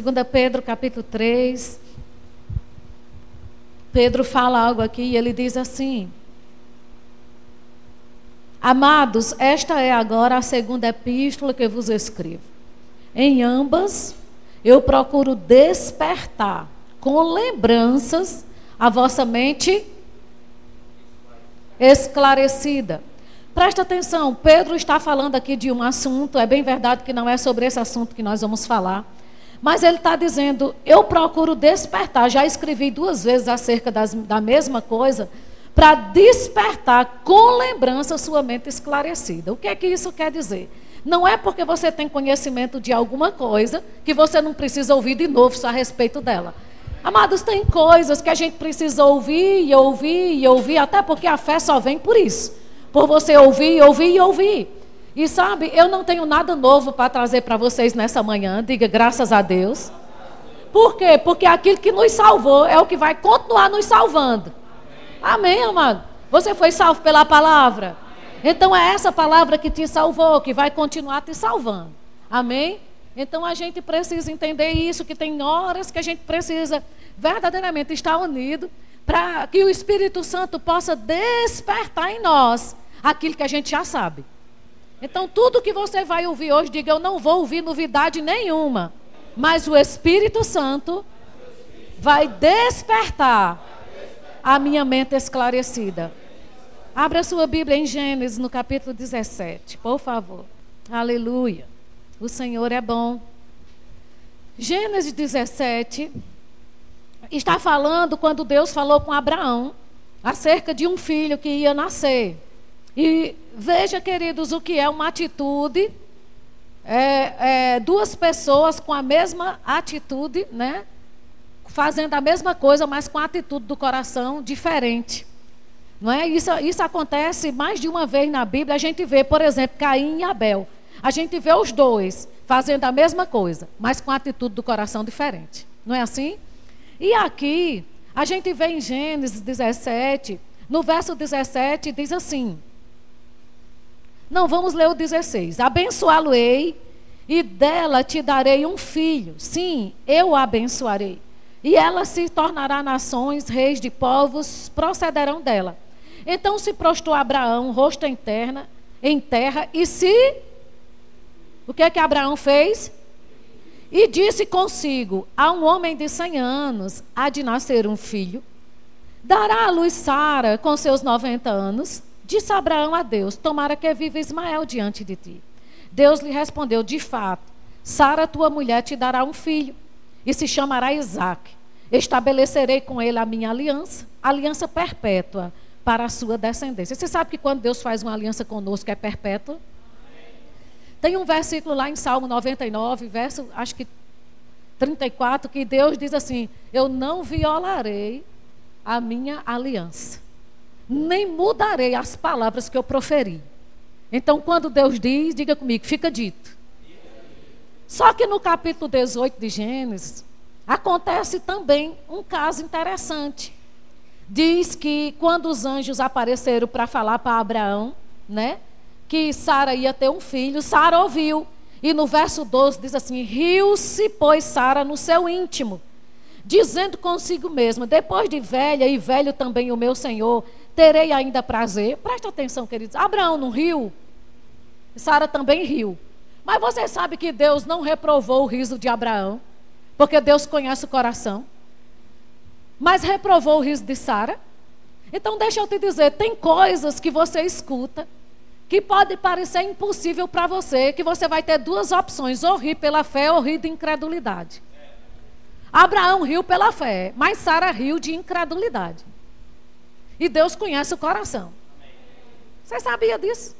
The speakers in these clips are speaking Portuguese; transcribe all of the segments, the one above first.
2 Pedro capítulo 3. Pedro fala algo aqui e ele diz assim: Amados, esta é agora a segunda epístola que vos escrevo. Em ambas eu procuro despertar com lembranças a vossa mente esclarecida. Presta atenção, Pedro está falando aqui de um assunto, é bem verdade que não é sobre esse assunto que nós vamos falar, mas ele está dizendo: eu procuro despertar. Já escrevi duas vezes acerca das, da mesma coisa, para despertar com lembrança sua mente esclarecida. O que é que isso quer dizer? Não é porque você tem conhecimento de alguma coisa que você não precisa ouvir de novo a respeito dela. Amados, tem coisas que a gente precisa ouvir e ouvir e ouvir, até porque a fé só vem por isso. Por você ouvir, ouvir e ouvir. E sabe, eu não tenho nada novo para trazer para vocês nessa manhã, diga graças a Deus. Por quê? Porque aquilo que nos salvou é o que vai continuar nos salvando. Amém, amado? Você foi salvo pela palavra? Então é essa palavra que te salvou, que vai continuar te salvando. Amém? Então a gente precisa entender isso, que tem horas que a gente precisa verdadeiramente estar unido para que o Espírito Santo possa despertar em nós aquilo que a gente já sabe. Então tudo que você vai ouvir hoje, diga eu não vou ouvir novidade nenhuma, mas o Espírito Santo vai despertar a minha mente esclarecida. Abra sua Bíblia em Gênesis, no capítulo 17, por favor. Aleluia. O Senhor é bom. Gênesis 17 está falando quando Deus falou com Abraão acerca de um filho que ia nascer. E veja, queridos, o que é uma atitude. É, é, duas pessoas com a mesma atitude, né? Fazendo a mesma coisa, mas com a atitude do coração diferente. Não é? Isso, isso acontece mais de uma vez na Bíblia. A gente vê, por exemplo, Caim e Abel. A gente vê os dois fazendo a mesma coisa, mas com a atitude do coração diferente. Não é assim? E aqui, a gente vê em Gênesis 17, no verso 17, diz assim: Não, vamos ler o 16. Abençoá-lo-ei e dela te darei um filho. Sim, eu a abençoarei. E ela se tornará nações, reis de povos procederão dela. Então se prostrou Abraão, rosto em terra, em terra, e se. O que é que Abraão fez? E disse consigo: A um homem de cem anos há de nascer um filho. Dará à luz Sara com seus noventa anos. Disse Abraão a Deus: Tomara que viva Ismael diante de ti. Deus lhe respondeu: De fato, Sara, tua mulher, te dará um filho, e se chamará Isaac. Estabelecerei com ele a minha aliança, aliança perpétua para a sua descendência. Você sabe que quando Deus faz uma aliança conosco é perpétua? Tem um versículo lá em Salmo 99, verso, acho que 34, que Deus diz assim: Eu não violarei a minha aliança, nem mudarei as palavras que eu proferi. Então, quando Deus diz, diga comigo, fica dito. Só que no capítulo 18 de Gênesis, acontece também um caso interessante diz que quando os anjos apareceram para falar para Abraão, né, que Sara ia ter um filho, Sara ouviu. E no verso 12 diz assim: Riu-se, pois, Sara no seu íntimo, dizendo consigo mesma: Depois de velha e velho também o meu senhor, terei ainda prazer. Presta atenção, queridos. Abraão não riu, Sara também riu. Mas você sabe que Deus não reprovou o riso de Abraão, porque Deus conhece o coração mas reprovou o riso de Sara. Então, deixa eu te dizer: tem coisas que você escuta que pode parecer impossível para você, que você vai ter duas opções: ou rir pela fé ou rir de incredulidade. Abraão riu pela fé, mas Sara riu de incredulidade. E Deus conhece o coração. Você sabia disso?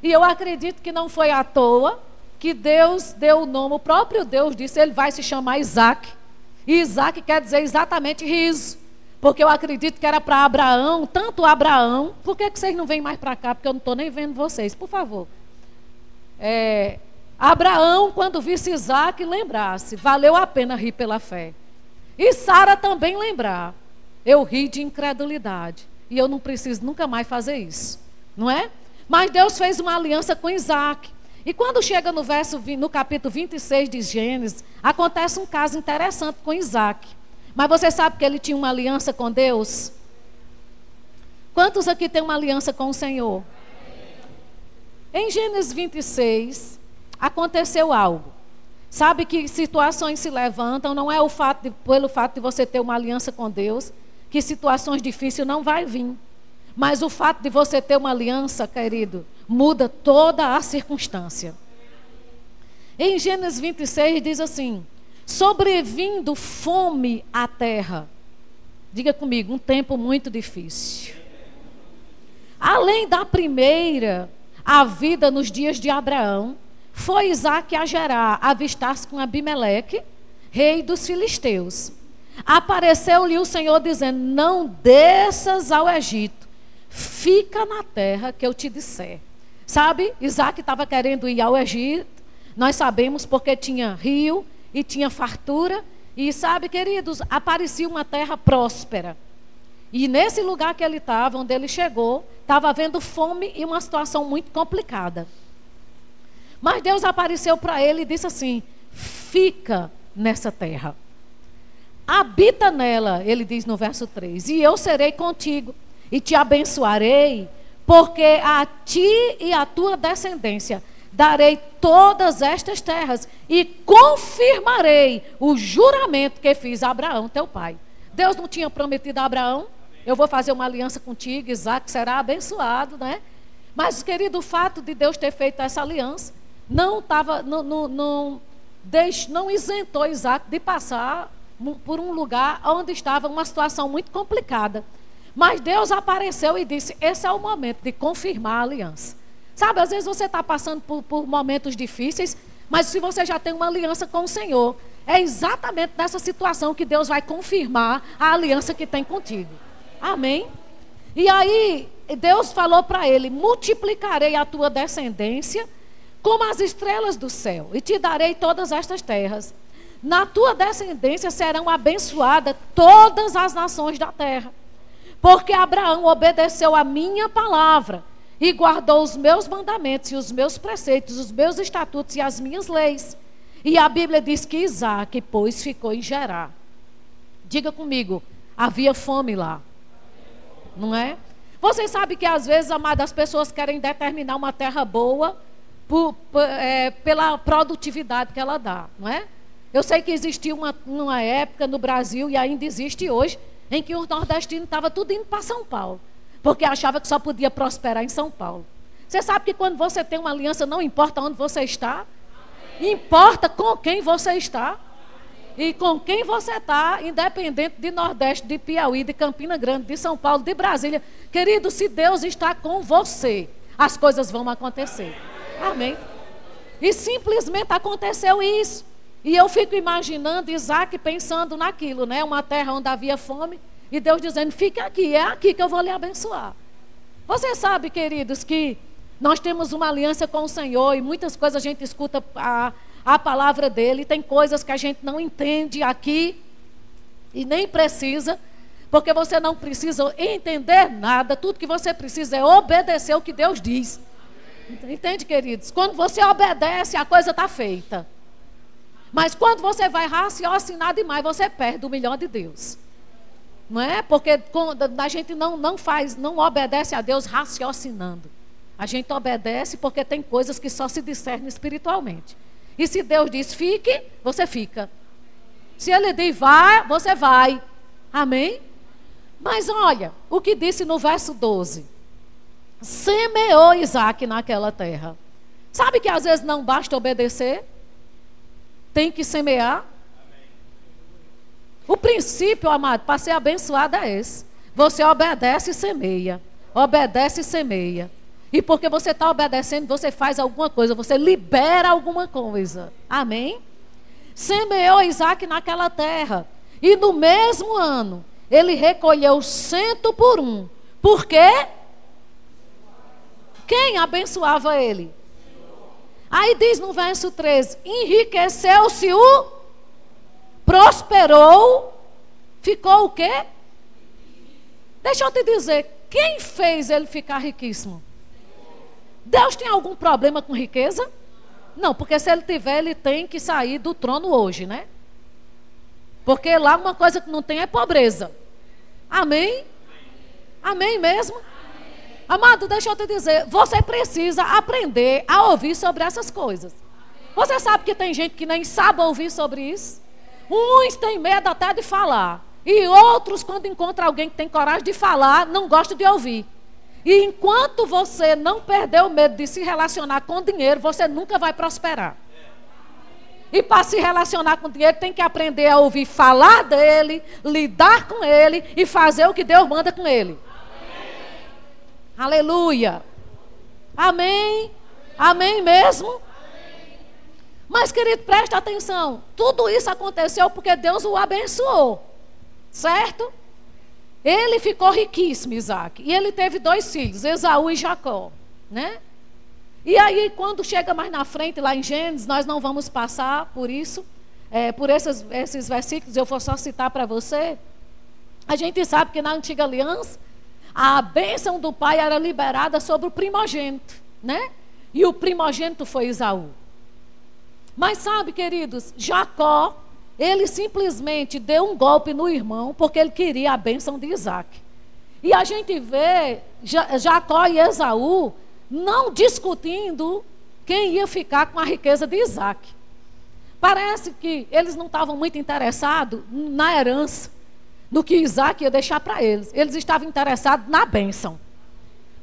E eu acredito que não foi à toa que Deus deu o nome, o próprio Deus disse, ele vai se chamar Isaac. E Isaac quer dizer exatamente riso. Porque eu acredito que era para Abraão, tanto Abraão. Por que, que vocês não vêm mais para cá? Porque eu não estou nem vendo vocês, por favor. É, Abraão, quando visse Isaac, lembrasse: valeu a pena rir pela fé. E Sara também lembrar: eu ri de incredulidade. E eu não preciso nunca mais fazer isso. Não é? Mas Deus fez uma aliança com Isaac. E quando chega no verso no capítulo 26 de Gênesis, acontece um caso interessante com Isaac. Mas você sabe que ele tinha uma aliança com Deus? Quantos aqui têm uma aliança com o Senhor? Em Gênesis 26, aconteceu algo. Sabe que situações se levantam, não é o fato de, pelo fato de você ter uma aliança com Deus, que situações difíceis não vai vir. Mas o fato de você ter uma aliança, querido, muda toda a circunstância. Em Gênesis 26 diz assim: sobrevindo fome à terra. Diga comigo, um tempo muito difícil. Além da primeira, a vida nos dias de Abraão, foi Isaac a Gerar avistar-se com Abimeleque, rei dos filisteus. Apareceu-lhe o Senhor dizendo: Não desças ao Egito, fica na terra que eu te disser. Sabe, Isaac estava querendo ir ao Egito, nós sabemos porque tinha rio e tinha fartura. E sabe, queridos, aparecia uma terra próspera. E nesse lugar que ele estava, onde ele chegou, estava havendo fome e uma situação muito complicada. Mas Deus apareceu para ele e disse assim: fica nessa terra. Habita nela, ele diz no verso 3, e eu serei contigo, e te abençoarei, porque a ti e a tua descendência darei todas estas terras, e confirmarei o juramento que fiz a Abraão, teu pai. Deus não tinha prometido a Abraão eu vou fazer uma aliança contigo, Isaac será abençoado, né? Mas, querido, o fato de Deus ter feito essa aliança não estava, não, não, não, não isentou Isaac de passar por um lugar onde estava uma situação muito complicada. Mas Deus apareceu e disse: esse é o momento de confirmar a aliança. Sabe, às vezes você está passando por, por momentos difíceis, mas se você já tem uma aliança com o Senhor, é exatamente nessa situação que Deus vai confirmar a aliança que tem contigo. Amém? E aí, Deus falou para ele: multiplicarei a tua descendência como as estrelas do céu, e te darei todas estas terras. Na tua descendência serão abençoadas todas as nações da terra. Porque Abraão obedeceu a minha palavra e guardou os meus mandamentos e os meus preceitos, os meus estatutos e as minhas leis. E a Bíblia diz que Isaac, pois, ficou em Gerar. Diga comigo, havia fome lá não é? Vocês sabem que às vezes, amadas, as pessoas querem determinar uma terra boa por, por, é, pela produtividade que ela dá, não é? Eu sei que existia uma, uma época no Brasil, e ainda existe hoje, em que o nordestino estava tudo indo para São Paulo, porque achava que só podia prosperar em São Paulo. Você sabe que quando você tem uma aliança, não importa onde você está, importa com quem você está e com quem você está, independente de Nordeste, de Piauí, de Campina Grande, de São Paulo, de Brasília. Querido, se Deus está com você, as coisas vão acontecer. Amém. E simplesmente aconteceu isso. E eu fico imaginando Isaac pensando naquilo, né? Uma terra onde havia fome. E Deus dizendo: fique aqui, é aqui que eu vou lhe abençoar. Você sabe, queridos, que nós temos uma aliança com o Senhor e muitas coisas a gente escuta a, a palavra dele. Tem coisas que a gente não entende aqui e nem precisa, porque você não precisa entender nada. Tudo que você precisa é obedecer o que Deus diz. Entende, queridos? Quando você obedece, a coisa está feita. Mas quando você vai raciocinar demais, você perde o melhor de Deus. Não é? Porque a gente não, não faz, não obedece a Deus raciocinando. A gente obedece porque tem coisas que só se discernem espiritualmente. E se Deus diz fique, você fica. Se Ele diz vá, você vai. Amém? Mas olha, o que disse no verso 12: Semeou Isaac naquela terra. Sabe que às vezes não basta obedecer? Tem que semear. O princípio, amado, para ser abençoado é esse. Você obedece e semeia. Obedece e semeia. E porque você está obedecendo, você faz alguma coisa, você libera alguma coisa. Amém? Semeou Isaac naquela terra. E no mesmo ano, ele recolheu cento por um. Por quê? Quem abençoava ele? Aí diz no verso 13: enriqueceu-se o, prosperou, ficou o quê? Deixa eu te dizer, quem fez ele ficar riquíssimo? Deus tem algum problema com riqueza? Não, porque se ele tiver, ele tem que sair do trono hoje, né? Porque lá uma coisa que não tem é pobreza. Amém? Amém mesmo? Amado, deixa eu te dizer, você precisa aprender a ouvir sobre essas coisas. Você sabe que tem gente que nem sabe ouvir sobre isso? Uns têm medo até de falar. E outros, quando encontram alguém que tem coragem de falar, não gostam de ouvir. E enquanto você não perder o medo de se relacionar com dinheiro, você nunca vai prosperar. E para se relacionar com dinheiro, tem que aprender a ouvir falar dele, lidar com ele e fazer o que Deus manda com ele. Aleluia. Amém. Amém mesmo? Mas, querido, preste atenção. Tudo isso aconteceu porque Deus o abençoou. Certo? Ele ficou riquíssimo, Isaac. E ele teve dois filhos, Esaú e Jacó. Né? E aí, quando chega mais na frente, lá em Gênesis, nós não vamos passar por isso, é, por esses, esses versículos, eu vou só citar para você. A gente sabe que na antiga aliança, a bênção do pai era liberada sobre o primogênito, né? E o primogênito foi Esaú. Mas sabe, queridos, Jacó, ele simplesmente deu um golpe no irmão porque ele queria a bênção de Isaac. E a gente vê Jacó e Esaú não discutindo quem ia ficar com a riqueza de Isaac. Parece que eles não estavam muito interessados na herança, no que Isaac ia deixar para eles. Eles estavam interessados na bênção.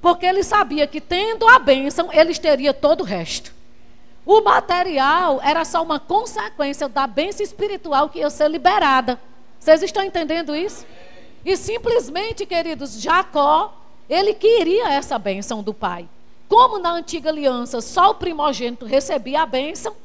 Porque ele sabia que tendo a bênção, eles teriam todo o resto. O material era só uma consequência da bênção espiritual que ia ser liberada. Vocês estão entendendo isso? E simplesmente, queridos, Jacó, ele queria essa bênção do pai. Como na antiga aliança só o primogênito recebia a bênção,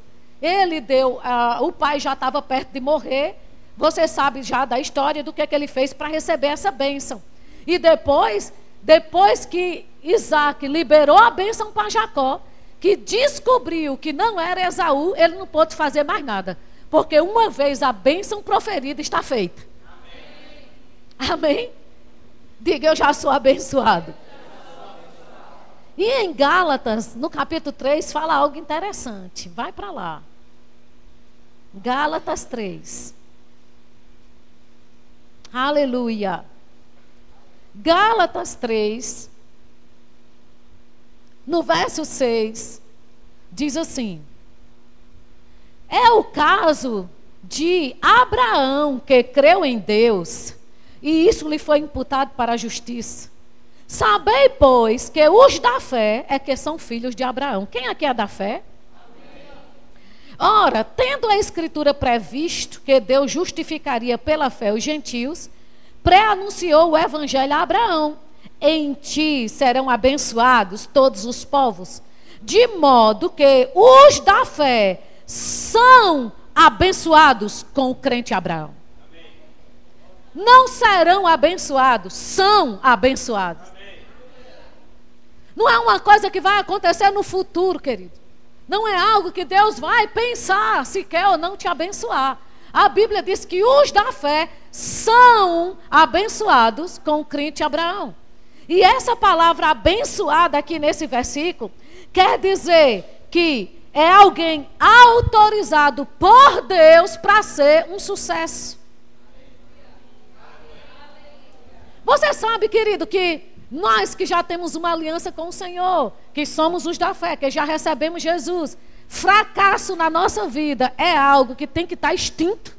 ele deu, uh, o pai já estava perto de morrer. Você sabe já da história do que, que ele fez para receber essa bênção. E depois, depois que Isaac liberou a bênção para Jacó, que descobriu que não era Esaú, ele não pôde fazer mais nada. Porque uma vez a bênção proferida está feita. Amém? Amém? Diga, eu já sou abençoado. E em Gálatas, no capítulo 3, fala algo interessante. Vai para lá. Gálatas 3. Aleluia. Gálatas 3, no verso 6, diz assim: É o caso de Abraão que creu em Deus, e isso lhe foi imputado para a justiça. Sabei, pois, que os da fé é que são filhos de Abraão. Quem aqui é da fé? Ora, tendo a Escritura previsto que Deus justificaria pela fé os gentios, pré-anunciou o Evangelho a Abraão. Em ti serão abençoados todos os povos, de modo que os da fé são abençoados com o crente Abraão. Não serão abençoados, são abençoados. Não é uma coisa que vai acontecer no futuro, querido. Não é algo que Deus vai pensar se quer ou não te abençoar. A Bíblia diz que os da fé são abençoados com o crente Abraão. E essa palavra abençoada aqui nesse versículo quer dizer que é alguém autorizado por Deus para ser um sucesso. Você sabe, querido, que nós que já temos uma aliança com o Senhor, que somos os da fé, que já recebemos Jesus, fracasso na nossa vida é algo que tem que estar extinto.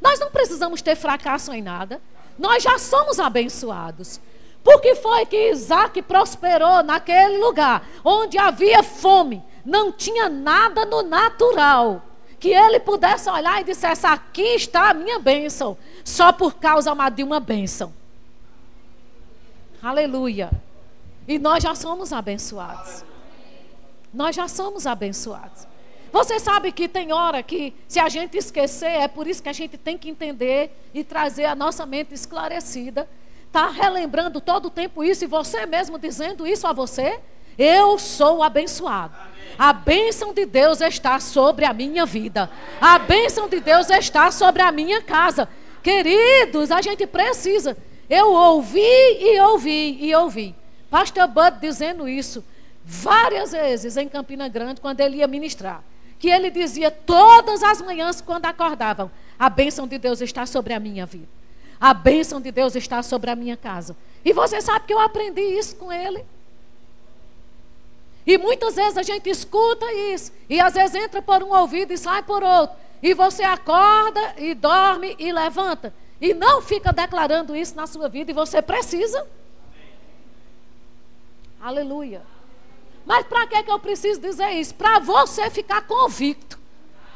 Nós não precisamos ter fracasso em nada. Nós já somos abençoados. Porque foi que Isaac prosperou naquele lugar onde havia fome, não tinha nada no natural. Que ele pudesse olhar e dissesse: Aqui está a minha bênção, só por causa de uma bênção. Aleluia. E nós já somos abençoados. Nós já somos abençoados. Você sabe que tem hora que, se a gente esquecer, é por isso que a gente tem que entender e trazer a nossa mente esclarecida. Está relembrando todo o tempo isso e você mesmo dizendo isso a você? Eu sou abençoado. A bênção de Deus está sobre a minha vida. A bênção de Deus está sobre a minha casa. Queridos, a gente precisa eu ouvi e ouvi e ouvi. Pastor Bud dizendo isso. várias vezes em Campina Grande, quando ele ia ministrar, que ele dizia todas as manhãs, quando acordavam: A bênção de Deus está sobre a minha vida. A bênção de Deus está sobre a minha casa. E você sabe que eu aprendi isso com ele. E muitas vezes a gente escuta isso. E às vezes entra por um ouvido e sai por outro. E você acorda e dorme e levanta. E não fica declarando isso na sua vida. E você precisa. Aleluia. Mas para que, que eu preciso dizer isso? Para você ficar convicto.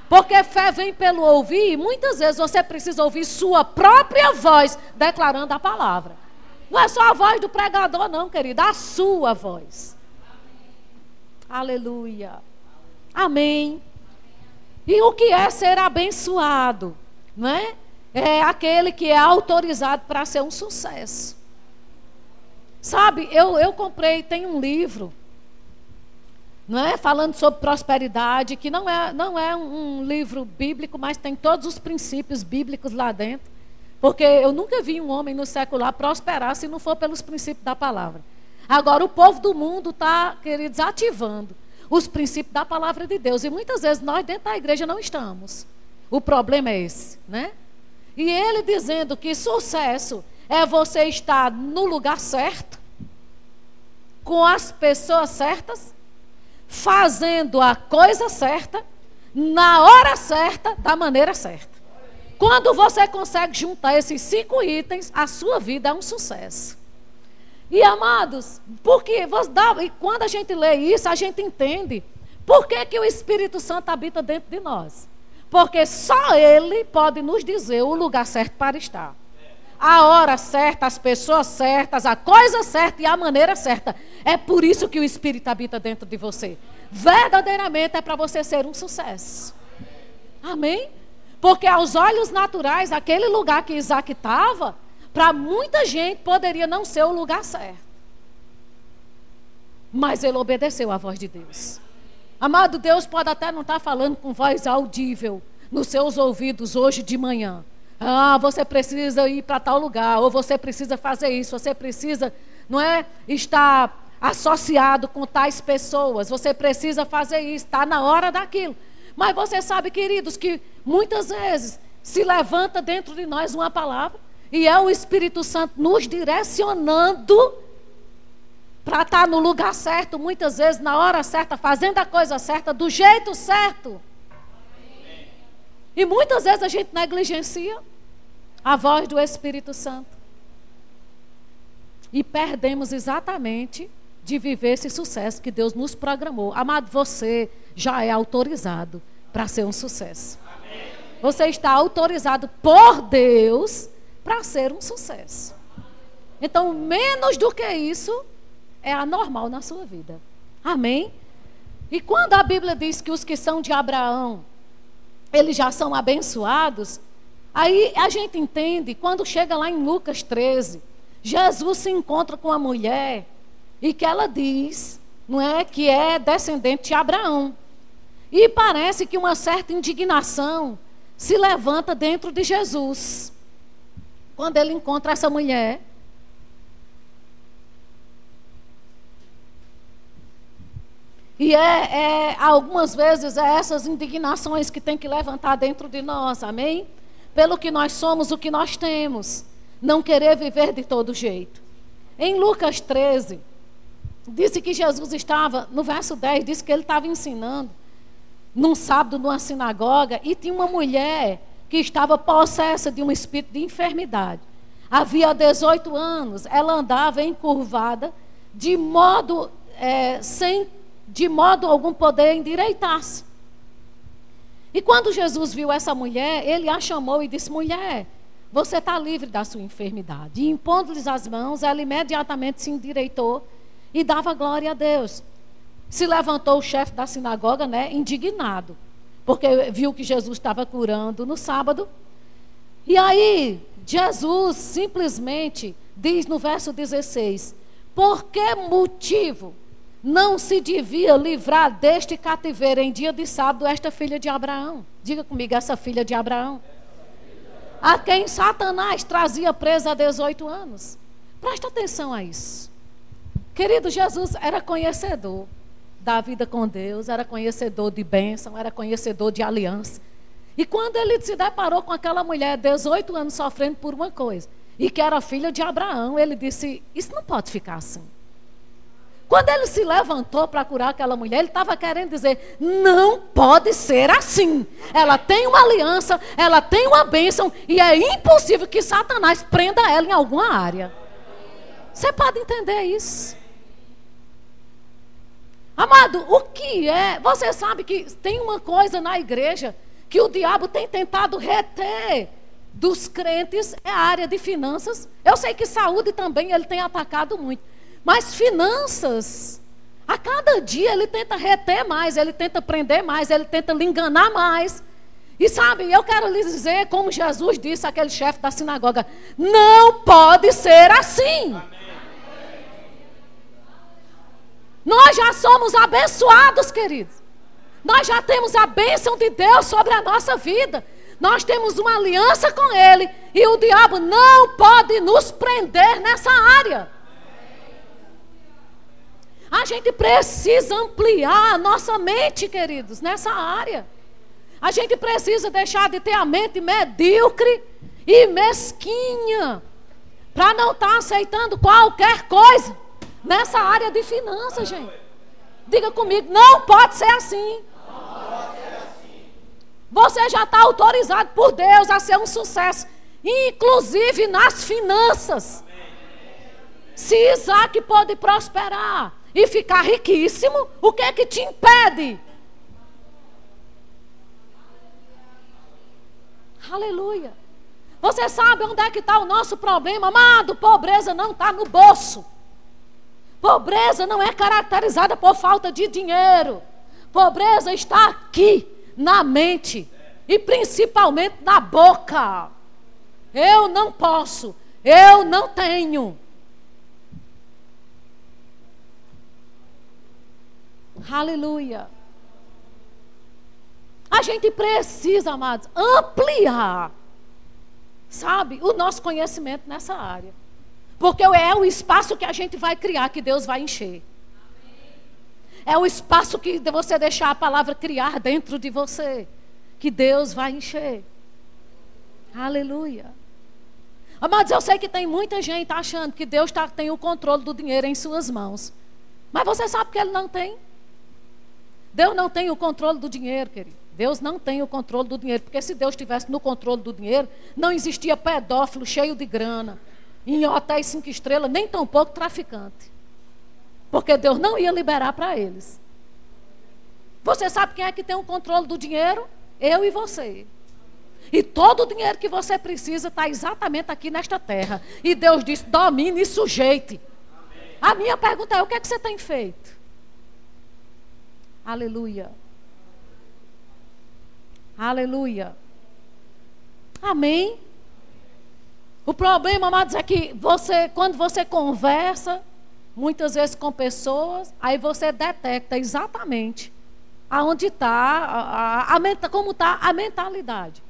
Porque fé vem pelo ouvir. E muitas vezes você precisa ouvir sua própria voz declarando a palavra. Não é só a voz do pregador, não, querida. A sua voz. Aleluia. Amém. E o que é ser abençoado? Não é? É aquele que é autorizado para ser um sucesso. Sabe, eu, eu comprei, tem um livro, não é? Falando sobre prosperidade, que não é, não é um, um livro bíblico, mas tem todos os princípios bíblicos lá dentro. Porque eu nunca vi um homem no secular prosperar se não for pelos princípios da palavra. Agora, o povo do mundo está, queridos, ativando os princípios da palavra de Deus. E muitas vezes nós dentro da igreja não estamos. O problema é esse, né? E ele dizendo que sucesso é você estar no lugar certo, com as pessoas certas, fazendo a coisa certa, na hora certa, da maneira certa. Quando você consegue juntar esses cinco itens, a sua vida é um sucesso. E amados, porque e quando a gente lê isso, a gente entende por que, que o Espírito Santo habita dentro de nós. Porque só Ele pode nos dizer o lugar certo para estar. A hora certa, as pessoas certas, a coisa certa e a maneira certa. É por isso que o Espírito habita dentro de você. Verdadeiramente é para você ser um sucesso. Amém? Porque aos olhos naturais, aquele lugar que Isaac estava, para muita gente poderia não ser o lugar certo. Mas ele obedeceu à voz de Deus. Amado Deus pode até não estar tá falando com voz audível nos seus ouvidos hoje de manhã. Ah, você precisa ir para tal lugar, ou você precisa fazer isso, você precisa, não é, estar associado com tais pessoas, você precisa fazer isso, está na hora daquilo. Mas você sabe, queridos, que muitas vezes se levanta dentro de nós uma palavra e é o Espírito Santo nos direcionando para estar tá no lugar certo, muitas vezes na hora certa, fazendo a coisa certa, do jeito certo. E muitas vezes a gente negligencia a voz do Espírito Santo. E perdemos exatamente de viver esse sucesso que Deus nos programou. Amado, você já é autorizado para ser um sucesso. Você está autorizado por Deus para ser um sucesso. Então, menos do que isso é anormal na sua vida. Amém? E quando a Bíblia diz que os que são de Abraão, eles já são abençoados, aí a gente entende, quando chega lá em Lucas 13, Jesus se encontra com a mulher e que ela diz, não é, que é descendente de Abraão. E parece que uma certa indignação se levanta dentro de Jesus quando ele encontra essa mulher. E é, é, algumas vezes é essas indignações que tem que levantar dentro de nós, amém? Pelo que nós somos, o que nós temos. Não querer viver de todo jeito. Em Lucas 13, disse que Jesus estava, no verso 10, disse que ele estava ensinando num sábado numa sinagoga e tinha uma mulher que estava possessa de um espírito de enfermidade. Havia 18 anos, ela andava encurvada, de modo, é, sem de modo algum poder endireitar-se. E quando Jesus viu essa mulher, ele a chamou e disse: Mulher, você está livre da sua enfermidade. E impondo-lhes as mãos, ela imediatamente se endireitou e dava glória a Deus. Se levantou o chefe da sinagoga, né, indignado porque viu que Jesus estava curando no sábado. E aí, Jesus simplesmente diz no verso 16: Por que motivo não se devia livrar deste cativeiro em dia de sábado esta filha de Abraão? Diga comigo, essa filha de Abraão. A quem Satanás trazia presa há 18 anos. Presta atenção a isso. Querido, Jesus era conhecedor da vida com Deus, era conhecedor de bênção, era conhecedor de aliança. E quando ele se deparou com aquela mulher, 18 anos sofrendo por uma coisa, e que era filha de Abraão, ele disse: Isso não pode ficar assim. Quando ele se levantou para curar aquela mulher, ele estava querendo dizer: não pode ser assim. Ela tem uma aliança, ela tem uma bênção, e é impossível que Satanás prenda ela em alguma área. Você pode entender isso? Amado, o que é? Você sabe que tem uma coisa na igreja que o diabo tem tentado reter dos crentes é a área de finanças. Eu sei que saúde também ele tem atacado muito. Mas finanças, a cada dia ele tenta reter mais, ele tenta prender mais, ele tenta lhe enganar mais. E sabe, eu quero lhes dizer, como Jesus disse àquele chefe da sinagoga: não pode ser assim. Amém. Nós já somos abençoados, queridos. Nós já temos a bênção de Deus sobre a nossa vida. Nós temos uma aliança com Ele. E o diabo não pode nos prender nessa área. A gente precisa ampliar a nossa mente, queridos, nessa área. A gente precisa deixar de ter a mente medíocre e mesquinha para não estar tá aceitando qualquer coisa nessa área de finanças, gente. Diga comigo, não pode ser assim. Você já está autorizado por Deus a ser um sucesso, inclusive nas finanças. Se Isaac pode prosperar, e ficar riquíssimo, o que é que te impede? Aleluia. Você sabe onde é que está o nosso problema, amado? Pobreza não está no bolso. Pobreza não é caracterizada por falta de dinheiro. Pobreza está aqui, na mente e principalmente na boca. Eu não posso, eu não tenho. Aleluia. A gente precisa, amados, ampliar, sabe, o nosso conhecimento nessa área. Porque é o espaço que a gente vai criar que Deus vai encher. É o espaço que você deixar a palavra criar dentro de você, que Deus vai encher. Aleluia. Amados, eu sei que tem muita gente achando que Deus tá, tem o controle do dinheiro em suas mãos. Mas você sabe que Ele não tem. Deus não tem o controle do dinheiro, querido. Deus não tem o controle do dinheiro, porque se Deus tivesse no controle do dinheiro, não existia pedófilo cheio de grana, em hotéis cinco estrelas, nem tampouco traficante. Porque Deus não ia liberar para eles. Você sabe quem é que tem o controle do dinheiro? Eu e você. E todo o dinheiro que você precisa está exatamente aqui nesta terra. E Deus disse: domine e sujeite. Amém. A minha pergunta é: o que é que você tem feito? Aleluia. Aleluia. Amém. O problema, amados, é que você, quando você conversa, muitas vezes com pessoas, aí você detecta exatamente aonde está, a, a, a, como está a mentalidade.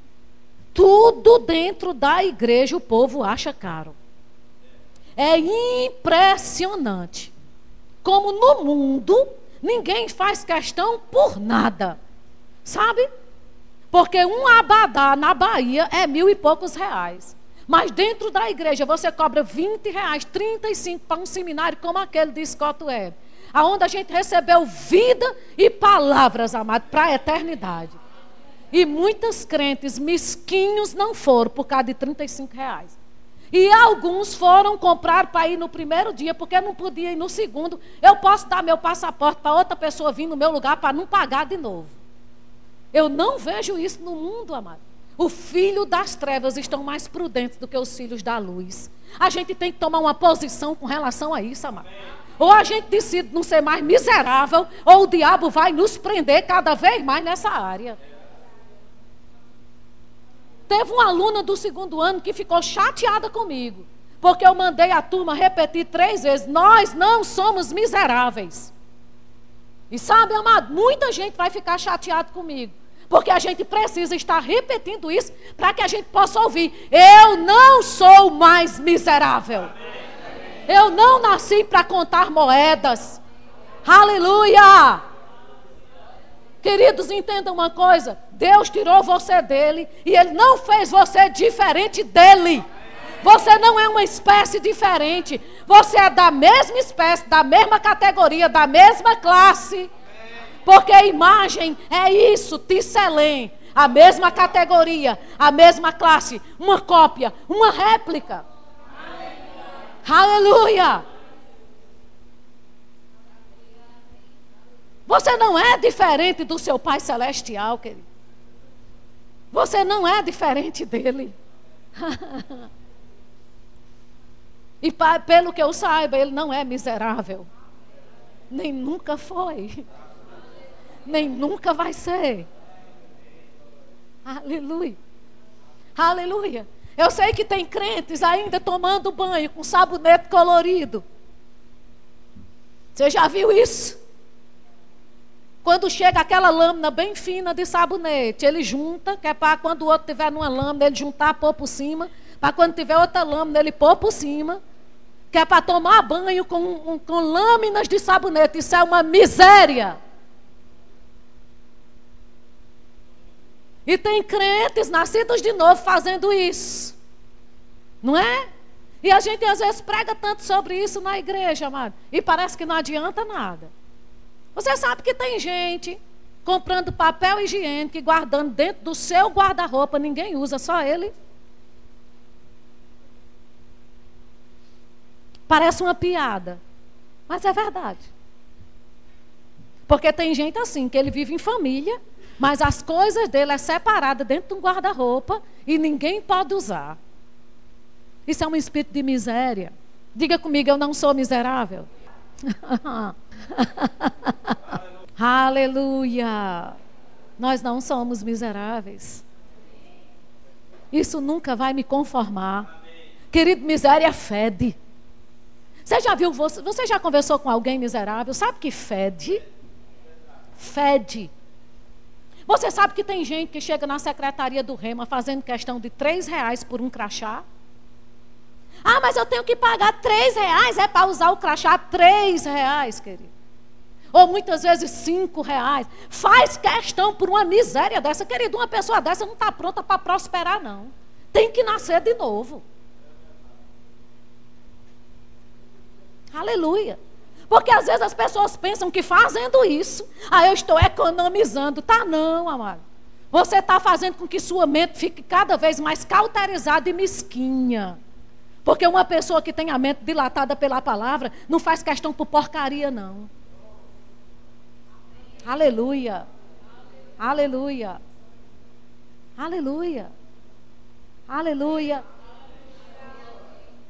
Tudo dentro da igreja o povo acha caro. É impressionante como no mundo Ninguém faz questão por nada. Sabe? Porque um abadá na Bahia é mil e poucos reais. Mas dentro da igreja você cobra 20 reais, 35 para um seminário como aquele de Scott Webb. Aonde a gente recebeu vida e palavras, amado, para a eternidade. E muitos crentes mesquinhos não foram por causa de 35 reais. E alguns foram comprar para ir no primeiro dia, porque não podia ir no segundo. Eu posso dar meu passaporte para outra pessoa vir no meu lugar para não pagar de novo. Eu não vejo isso no mundo, amado. O filho das trevas estão mais prudentes do que os filhos da luz. A gente tem que tomar uma posição com relação a isso, amado. Ou a gente decide não ser mais miserável, ou o diabo vai nos prender cada vez mais nessa área. Teve uma aluna do segundo ano que ficou chateada comigo, porque eu mandei a turma repetir três vezes: Nós não somos miseráveis. E sabe, amado, muita gente vai ficar chateado comigo. Porque a gente precisa estar repetindo isso para que a gente possa ouvir. Eu não sou mais miserável. Eu não nasci para contar moedas. Aleluia! Queridos, entendam uma coisa: Deus tirou você dele e ele não fez você diferente dele. Você não é uma espécie diferente. Você é da mesma espécie, da mesma categoria, da mesma classe. Porque a imagem é isso, Tisselém. A mesma categoria, a mesma classe, uma cópia, uma réplica. Aleluia. Você não é diferente do seu Pai Celestial, querido. Você não é diferente dele. e pelo que eu saiba, ele não é miserável. Nem nunca foi. Nem nunca vai ser. Aleluia. Aleluia. Eu sei que tem crentes ainda tomando banho com sabonete colorido. Você já viu isso? Quando chega aquela lâmina bem fina de sabonete, ele junta, que é para quando o outro tiver numa lâmina, ele juntar, pôr por cima. Para quando tiver outra lâmina, ele pôr por cima. Que é para tomar banho com, com lâminas de sabonete. Isso é uma miséria. E tem crentes nascidos de novo fazendo isso. Não é? E a gente às vezes prega tanto sobre isso na igreja, amado. E parece que não adianta nada. Você sabe que tem gente comprando papel higiênico e guardando dentro do seu guarda-roupa, ninguém usa, só ele. Parece uma piada, mas é verdade. Porque tem gente assim, que ele vive em família, mas as coisas dele é separada dentro de um guarda-roupa e ninguém pode usar. Isso é um espírito de miséria. Diga comigo, eu não sou miserável. Aleluia. Nós não somos miseráveis. Isso nunca vai me conformar. Querido, miséria fede. Você já viu, você, você já conversou com alguém miserável? Sabe que fede? Fede. Você sabe que tem gente que chega na secretaria do Rema fazendo questão de três reais por um crachá? Ah, mas eu tenho que pagar três reais, é para usar o crachá três reais, querido ou muitas vezes cinco reais. Faz questão por uma miséria dessa. Querido, uma pessoa dessa não está pronta para prosperar, não. Tem que nascer de novo. Aleluia. Porque às vezes as pessoas pensam que fazendo isso, ah, eu estou economizando. Tá não, amado. Você está fazendo com que sua mente fique cada vez mais cauterizada e mesquinha. Porque uma pessoa que tem a mente dilatada pela palavra não faz questão por porcaria, não. Aleluia. Aleluia. Aleluia. Aleluia.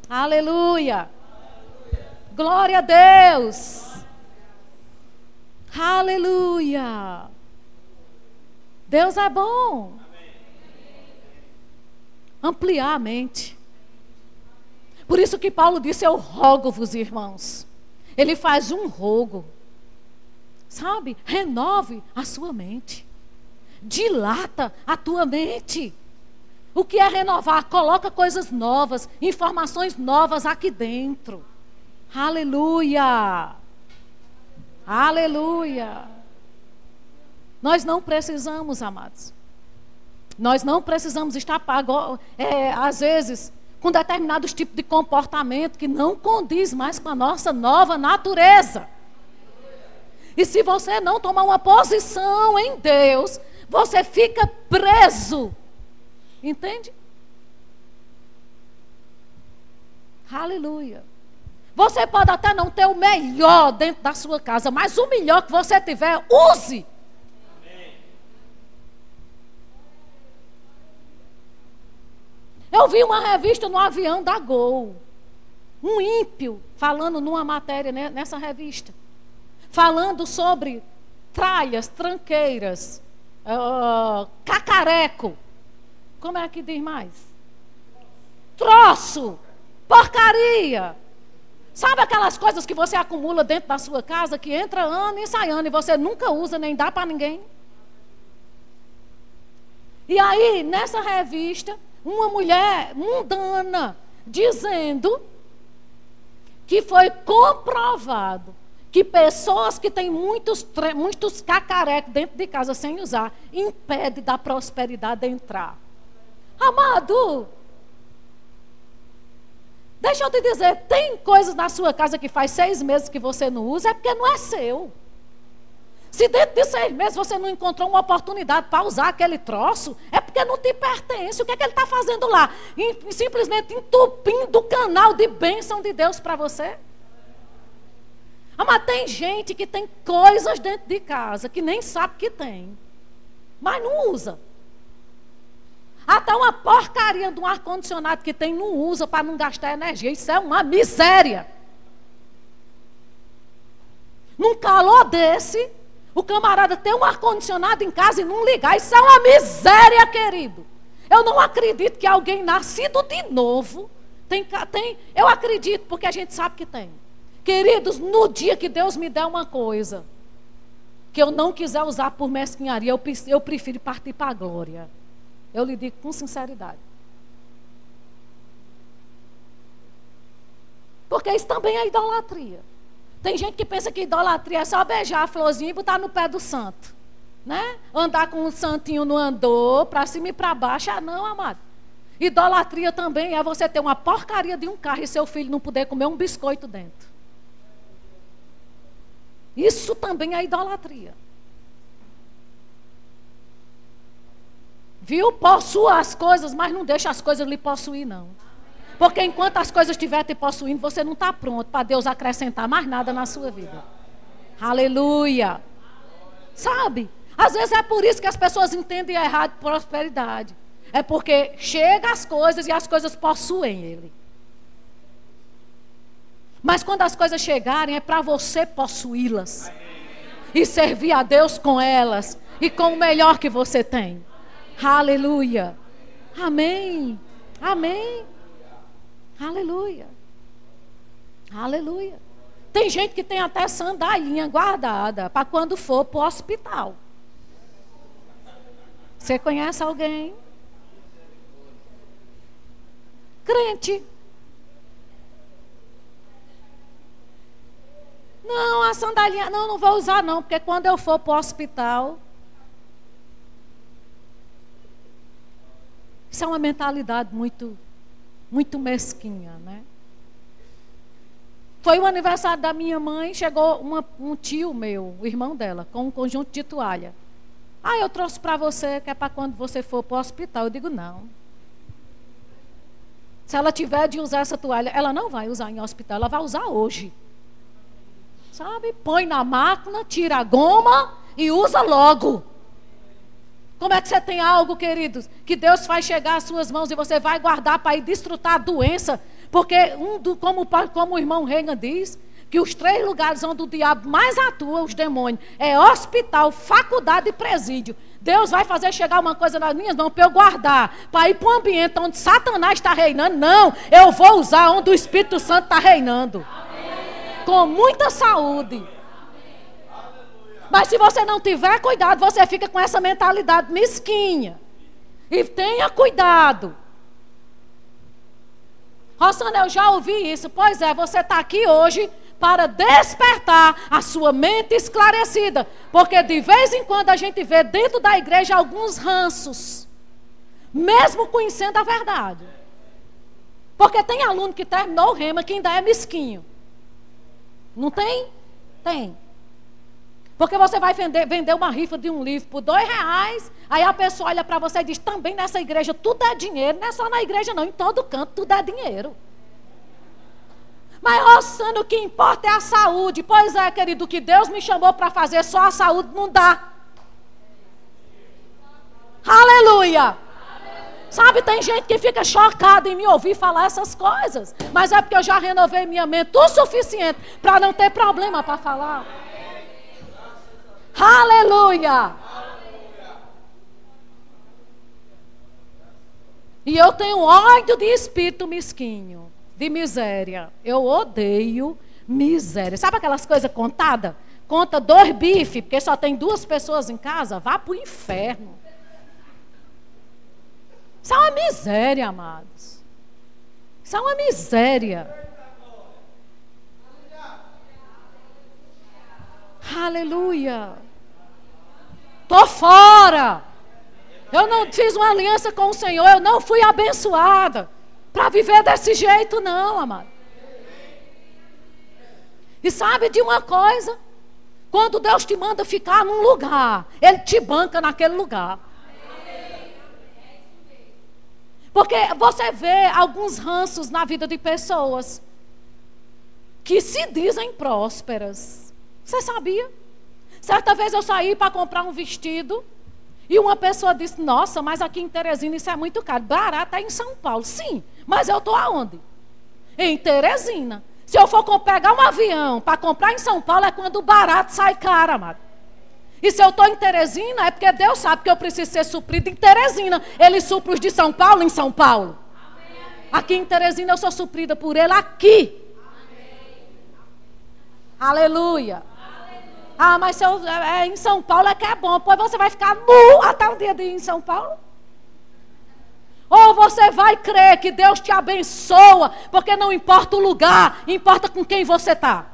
Aleluia. Glória a Deus. Aleluia. Deus é bom. Ampliar a mente. Por isso que Paulo disse: Eu rogo-vos, irmãos. Ele faz um rogo. Sabe? Renove a sua mente. Dilata a tua mente. O que é renovar? Coloca coisas novas, informações novas aqui dentro. Aleluia! Aleluia! Nós não precisamos, amados. Nós não precisamos estar, é, às vezes, com determinados tipos de comportamento que não condiz mais com a nossa nova natureza. E se você não tomar uma posição em Deus, você fica preso. Entende? Aleluia. Você pode até não ter o melhor dentro da sua casa, mas o melhor que você tiver, use. Eu vi uma revista no avião da Gol. Um ímpio falando numa matéria né, nessa revista falando sobre tralhas, tranqueiras, uh, cacareco. Como é que diz mais? Troço, porcaria. Sabe aquelas coisas que você acumula dentro da sua casa que entra ano e sai ano e você nunca usa nem dá para ninguém? E aí, nessa revista, uma mulher mundana dizendo que foi comprovado que pessoas que têm muitos, muitos cacarecos dentro de casa sem usar, impede da prosperidade entrar. Amado, deixa eu te dizer, tem coisas na sua casa que faz seis meses que você não usa, é porque não é seu. Se dentro de seis meses você não encontrou uma oportunidade para usar aquele troço, é porque não te pertence. O que é que ele está fazendo lá? Simplesmente entupindo o canal de bênção de Deus para você. Ah, mas tem gente que tem coisas dentro de casa que nem sabe que tem, mas não usa. Até uma porcaria de um ar-condicionado que tem não usa para não gastar energia. Isso é uma miséria. Num calor desse, o camarada tem um ar-condicionado em casa e não ligar. Isso é uma miséria, querido. Eu não acredito que alguém nascido de novo tem, tem. Eu acredito porque a gente sabe que tem. Queridos, no dia que Deus me der uma coisa que eu não quiser usar por mesquinharia, eu, eu prefiro partir para a glória. Eu lhe digo com sinceridade. Porque isso também é idolatria. Tem gente que pensa que idolatria é só beijar a florzinha e botar no pé do santo. Né? Andar com um santinho no andor, para cima e para baixo. Ah, não, amado. Idolatria também é você ter uma porcaria de um carro e seu filho não poder comer um biscoito dentro. Isso também é idolatria. Viu? Possua as coisas, mas não deixa as coisas lhe possuir, não. Porque enquanto as coisas estiverem te possuindo, você não está pronto para Deus acrescentar mais nada na sua vida. Aleluia. Sabe? Às vezes é por isso que as pessoas entendem errado prosperidade. É porque chega as coisas e as coisas possuem ele. Mas quando as coisas chegarem, é para você possuí-las. E servir a Deus com elas. E com o melhor que você tem. Aleluia. Amém. Amém. Aleluia. Aleluia. Tem gente que tem até sandalinha guardada para quando for para o hospital. Você conhece alguém? Crente. Não, a sandalinha, não, não vou usar não, porque quando eu for para o hospital. Isso é uma mentalidade muito, muito mesquinha, né? Foi o aniversário da minha mãe, chegou uma, um tio meu, o irmão dela, com um conjunto de toalha. Ah, eu trouxe para você, que é para quando você for para o hospital. Eu digo, não. Se ela tiver de usar essa toalha, ela não vai usar em hospital, ela vai usar hoje sabe? Põe na máquina, tira a goma e usa logo. Como é que você tem algo, queridos, que Deus faz chegar às suas mãos e você vai guardar para ir destrutar a doença? Porque, um do, como, como o irmão Reagan diz, que os três lugares onde o diabo mais atua, os demônios, é hospital, faculdade e presídio. Deus vai fazer chegar uma coisa nas minhas mãos para eu guardar, para ir para um ambiente onde Satanás está reinando. Não, eu vou usar onde o Espírito Santo está reinando. Com muita saúde. Mas se você não tiver cuidado, você fica com essa mentalidade mesquinha. E tenha cuidado. Rosana, eu já ouvi isso. Pois é, você está aqui hoje para despertar a sua mente esclarecida. Porque de vez em quando a gente vê dentro da igreja alguns ranços. Mesmo conhecendo a verdade. Porque tem aluno que terminou o rema que ainda é mesquinho. Não tem? Tem. Porque você vai vender, vender uma rifa de um livro por dois reais, aí a pessoa olha para você e diz, também nessa igreja tudo é dinheiro. Não é só na igreja não, em todo canto tudo é dinheiro. Mas, Rossano, o que importa é a saúde. Pois é, querido, o que Deus me chamou para fazer, só a saúde não dá. Aleluia! Sabe, tem gente que fica chocada em me ouvir falar essas coisas. Mas é porque eu já renovei minha mente o suficiente para não ter problema para falar. Aleluia! E eu tenho ódio de espírito mesquinho, de miséria. Eu odeio miséria. Sabe aquelas coisas contadas? Conta dois bifes, porque só tem duas pessoas em casa, vá para o inferno. Isso é uma miséria, amados. Isso é uma miséria. Aleluia. Tô fora. Eu não fiz uma aliança com o Senhor, eu não fui abençoada para viver desse jeito, não, amado. E sabe de uma coisa? Quando Deus te manda ficar num lugar, Ele te banca naquele lugar. Porque você vê alguns ranços na vida de pessoas que se dizem prósperas. Você sabia? Certa vez eu saí para comprar um vestido e uma pessoa disse: Nossa, mas aqui em Teresina isso é muito caro. Barato é em São Paulo. Sim, mas eu estou aonde? Em Teresina. Se eu for pegar um avião para comprar em São Paulo, é quando o barato sai caro, amado. E se eu estou em Teresina, é porque Deus sabe que eu preciso ser suprido em Teresina. Ele supre os de São Paulo em São Paulo. Aqui em Teresina eu sou suprida por Ele aqui. Aleluia. Ah, mas se eu, é, é, em São Paulo é que é bom. Pois você vai ficar nu até o dia de ir em São Paulo? Ou você vai crer que Deus te abençoa, porque não importa o lugar, importa com quem você está.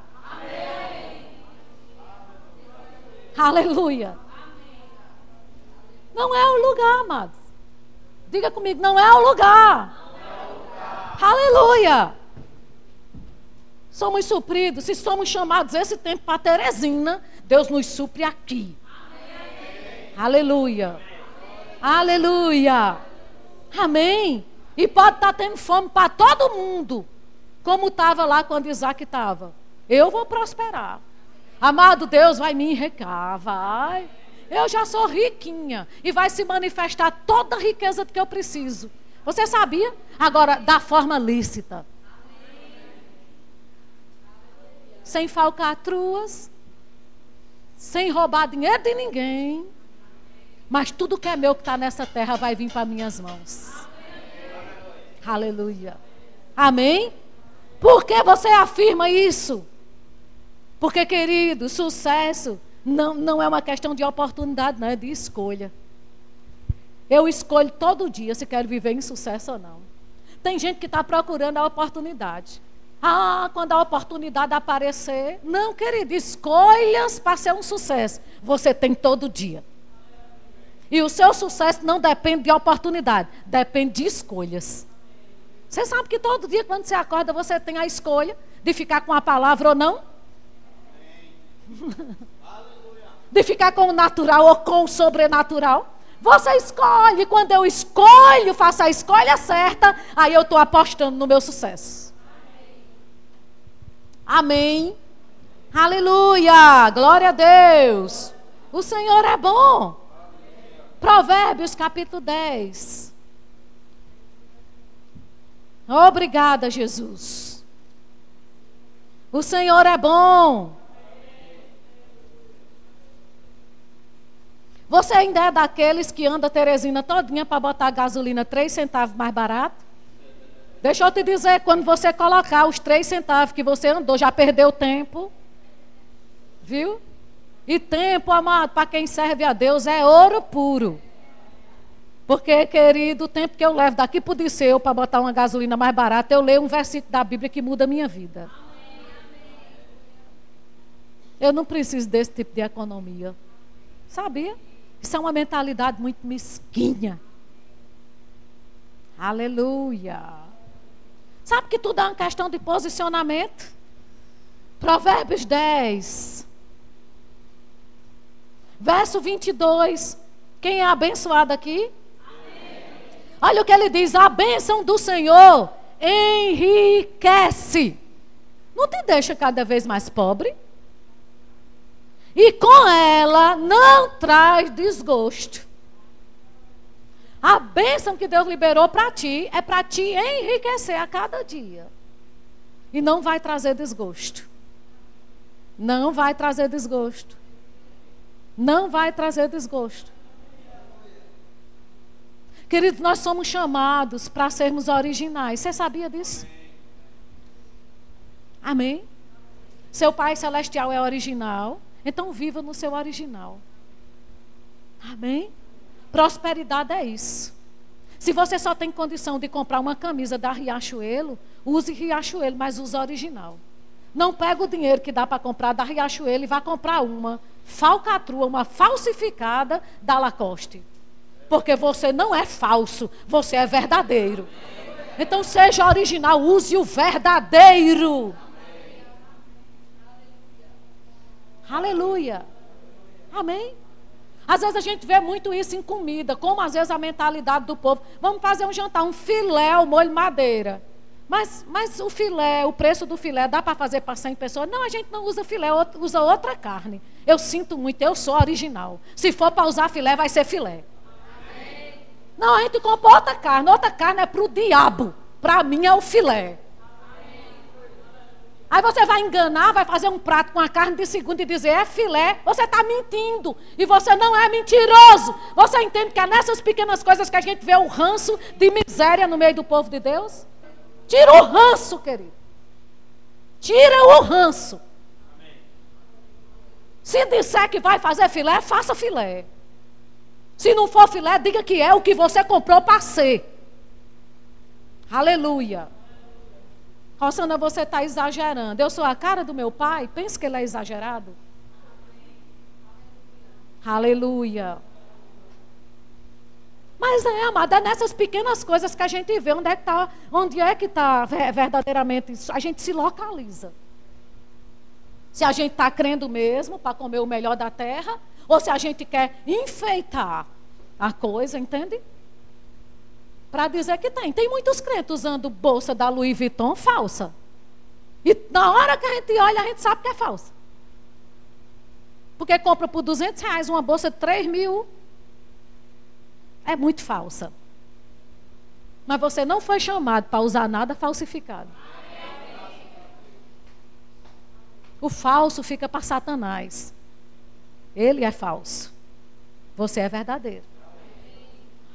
Aleluia. Não é o lugar, amados. Diga comigo, não é o lugar. É o lugar. Aleluia. Somos supridos, se somos chamados esse tempo para Teresina, Deus nos supre aqui. Amém. Aleluia. Aleluia. Amém. E pode estar tá tendo fome para todo mundo, como estava lá quando Isaac estava. Eu vou prosperar. Amado Deus vai me enricar, vai. Eu já sou riquinha e vai se manifestar toda a riqueza que eu preciso. Você sabia? Agora, da forma lícita. Sem falcatruas, sem roubar dinheiro de ninguém. Mas tudo que é meu que está nessa terra vai vir para minhas mãos. Aleluia. Amém? Por que você afirma isso? Porque, querido, sucesso não, não é uma questão de oportunidade, não, é de escolha. Eu escolho todo dia se quero viver em sucesso ou não. Tem gente que está procurando a oportunidade. Ah, quando a oportunidade aparecer. Não, querido, escolhas para ser um sucesso. Você tem todo dia. E o seu sucesso não depende de oportunidade, depende de escolhas. Você sabe que todo dia, quando você acorda, você tem a escolha de ficar com a palavra ou não? de ficar com o natural ou com o sobrenatural? Você escolhe. Quando eu escolho, faço a escolha certa, aí eu estou apostando no meu sucesso. Amém. Aleluia. Glória a Deus. O Senhor é bom. Provérbios capítulo 10. Obrigada, Jesus. O Senhor é bom. Você ainda é daqueles que anda Teresina todinha para botar gasolina 3 centavos mais barato? Deixa eu te dizer, quando você colocar os 3 centavos que você andou, já perdeu tempo. Viu? E tempo, amado, para quem serve a Deus é ouro puro. Porque, querido, o tempo que eu levo daqui para o Disseu para botar uma gasolina mais barata, eu leio um versículo da Bíblia que muda a minha vida. Eu não preciso desse tipo de economia. Sabia? Isso é uma mentalidade muito mesquinha. Aleluia. Sabe que tudo é uma questão de posicionamento? Provérbios 10, Verso 22. Quem é abençoado aqui? Amém. Olha o que ele diz: a bênção do Senhor enriquece. Não te deixa cada vez mais pobre. E com ela não traz desgosto. A bênção que Deus liberou para ti é para te enriquecer a cada dia. E não vai trazer desgosto. Não vai trazer desgosto. Não vai trazer desgosto. Queridos, nós somos chamados para sermos originais. Você sabia disso? Amém? Seu Pai Celestial é original, então viva no seu original. Amém? Prosperidade é isso. Se você só tem condição de comprar uma camisa da Riachuelo, use Riachuelo, mas use original. Não pega o dinheiro que dá para comprar da Riachuelo e vá comprar uma falcatrua, uma falsificada da Lacoste. Porque você não é falso, você é verdadeiro. Então seja original, use o verdadeiro. Aleluia. Amém. Às vezes a gente vê muito isso em comida, como às vezes a mentalidade do povo. Vamos fazer um jantar, um filé, um molho madeira. Mas, mas o filé, o preço do filé, dá para fazer para 100 pessoas? Não, a gente não usa filé, usa outra carne. Eu sinto muito, eu sou original. Se for para usar filé, vai ser filé. Não, a gente compra outra carne. Outra carne é para o diabo. Para mim é o filé. Aí você vai enganar, vai fazer um prato com a carne de segunda e dizer é filé. Você está mentindo. E você não é mentiroso. Você entende que é nessas pequenas coisas que a gente vê o ranço de miséria no meio do povo de Deus? Tira o ranço, querido. Tira o ranço. Se disser que vai fazer filé, faça filé. Se não for filé, diga que é o que você comprou para ser. Aleluia. Rosana, você está exagerando. Eu sou a cara do meu pai? Pensa que ele é exagerado? Aleluia. Mas é, amada, é nessas pequenas coisas que a gente vê onde é que está, onde é que está verdadeiramente isso. A gente se localiza. Se a gente está crendo mesmo para comer o melhor da terra, ou se a gente quer enfeitar a coisa, entende? Para dizer que tem. Tem muitos crentes usando bolsa da Louis Vuitton falsa. E na hora que a gente olha, a gente sabe que é falsa. Porque compra por 200 reais uma bolsa de 3 mil. É muito falsa. Mas você não foi chamado para usar nada falsificado. O falso fica para Satanás. Ele é falso. Você é verdadeiro.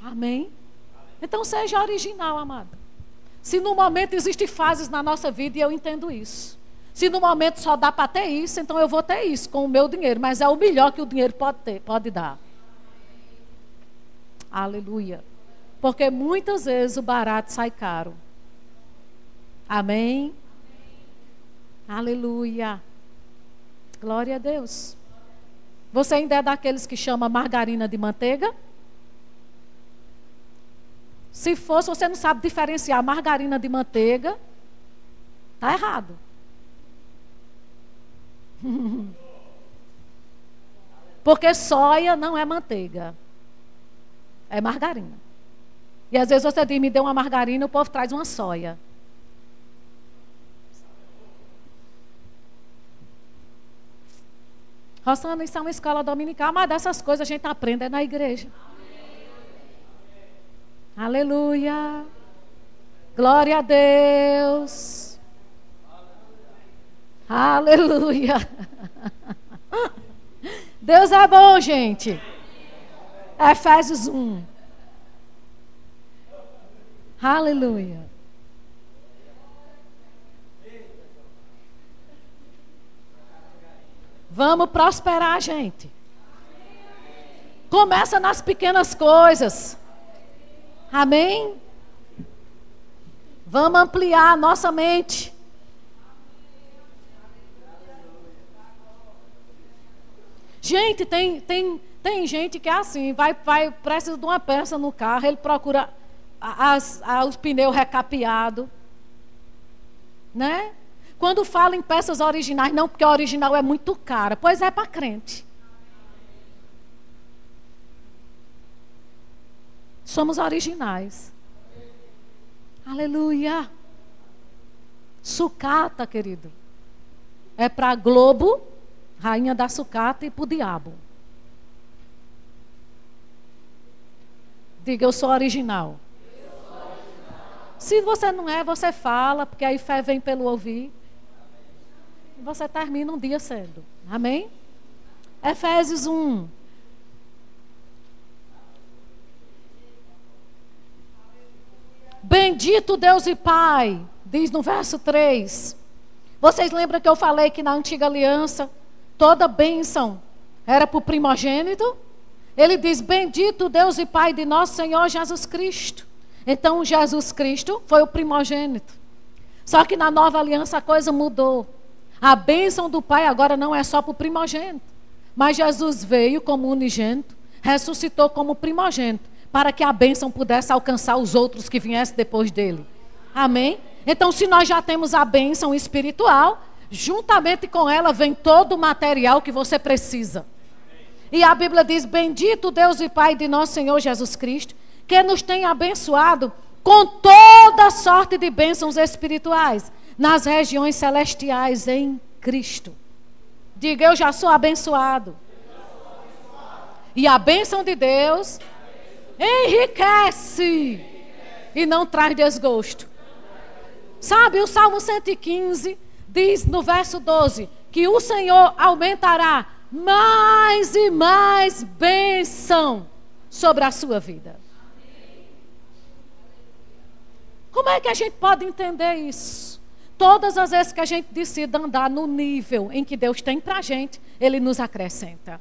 Amém? Então seja original, amado. Se no momento existem fases na nossa vida e eu entendo isso. Se no momento só dá para ter isso, então eu vou ter isso com o meu dinheiro. Mas é o melhor que o dinheiro pode ter, pode dar. Aleluia. Porque muitas vezes o barato sai caro. Amém? Aleluia. Glória a Deus. Você ainda é daqueles que chama margarina de manteiga? Se fosse, você não sabe diferenciar margarina de manteiga, tá errado. Porque soia não é manteiga. É margarina. E às vezes você diz, me dê uma margarina, o povo traz uma soia. Rosana, isso é uma escola dominical, mas dessas coisas a gente aprende é na igreja. Aleluia. Glória a Deus. Aleluia. Deus é bom, gente. Efésios 1. Aleluia. Vamos prosperar, gente. Começa nas pequenas coisas. Amém? Vamos ampliar a nossa mente. Gente, tem, tem, tem gente que é assim, vai, vai, precisa de uma peça no carro, ele procura as, as, os pneus recapeados. Né? Quando fala em peças originais, não, porque a original é muito cara. Pois é para crente. Somos originais. Aleluia. Sucata, querido. É para Globo, rainha da sucata, e para o diabo. Diga, eu sou original. Se você não é, você fala, porque aí fé vem pelo ouvir. E você termina um dia cedo. Amém? Efésios 1. Bendito Deus e Pai, diz no verso 3. Vocês lembram que eu falei que na antiga aliança toda bênção era para o primogênito? Ele diz: Bendito Deus e Pai de nosso Senhor Jesus Cristo. Então, Jesus Cristo foi o primogênito. Só que na nova aliança a coisa mudou. A bênção do Pai agora não é só para o primogênito. Mas Jesus veio como unigênito, ressuscitou como primogênito, para que a bênção pudesse alcançar os outros que viessem depois dele. Amém? Então, se nós já temos a bênção espiritual, juntamente com ela vem todo o material que você precisa. E a Bíblia diz: Bendito Deus e Pai de nosso Senhor Jesus Cristo, que nos tem abençoado com toda sorte de bênçãos espirituais nas regiões celestiais em Cristo. Diga, eu já sou abençoado. E a bênção de Deus enriquece e não traz desgosto. Sabe, o Salmo 115 diz no verso 12 que o Senhor aumentará mais e mais bênção sobre a sua vida. Como é que a gente pode entender isso? Todas as vezes que a gente decide andar no nível em que Deus tem para a gente, Ele nos acrescenta.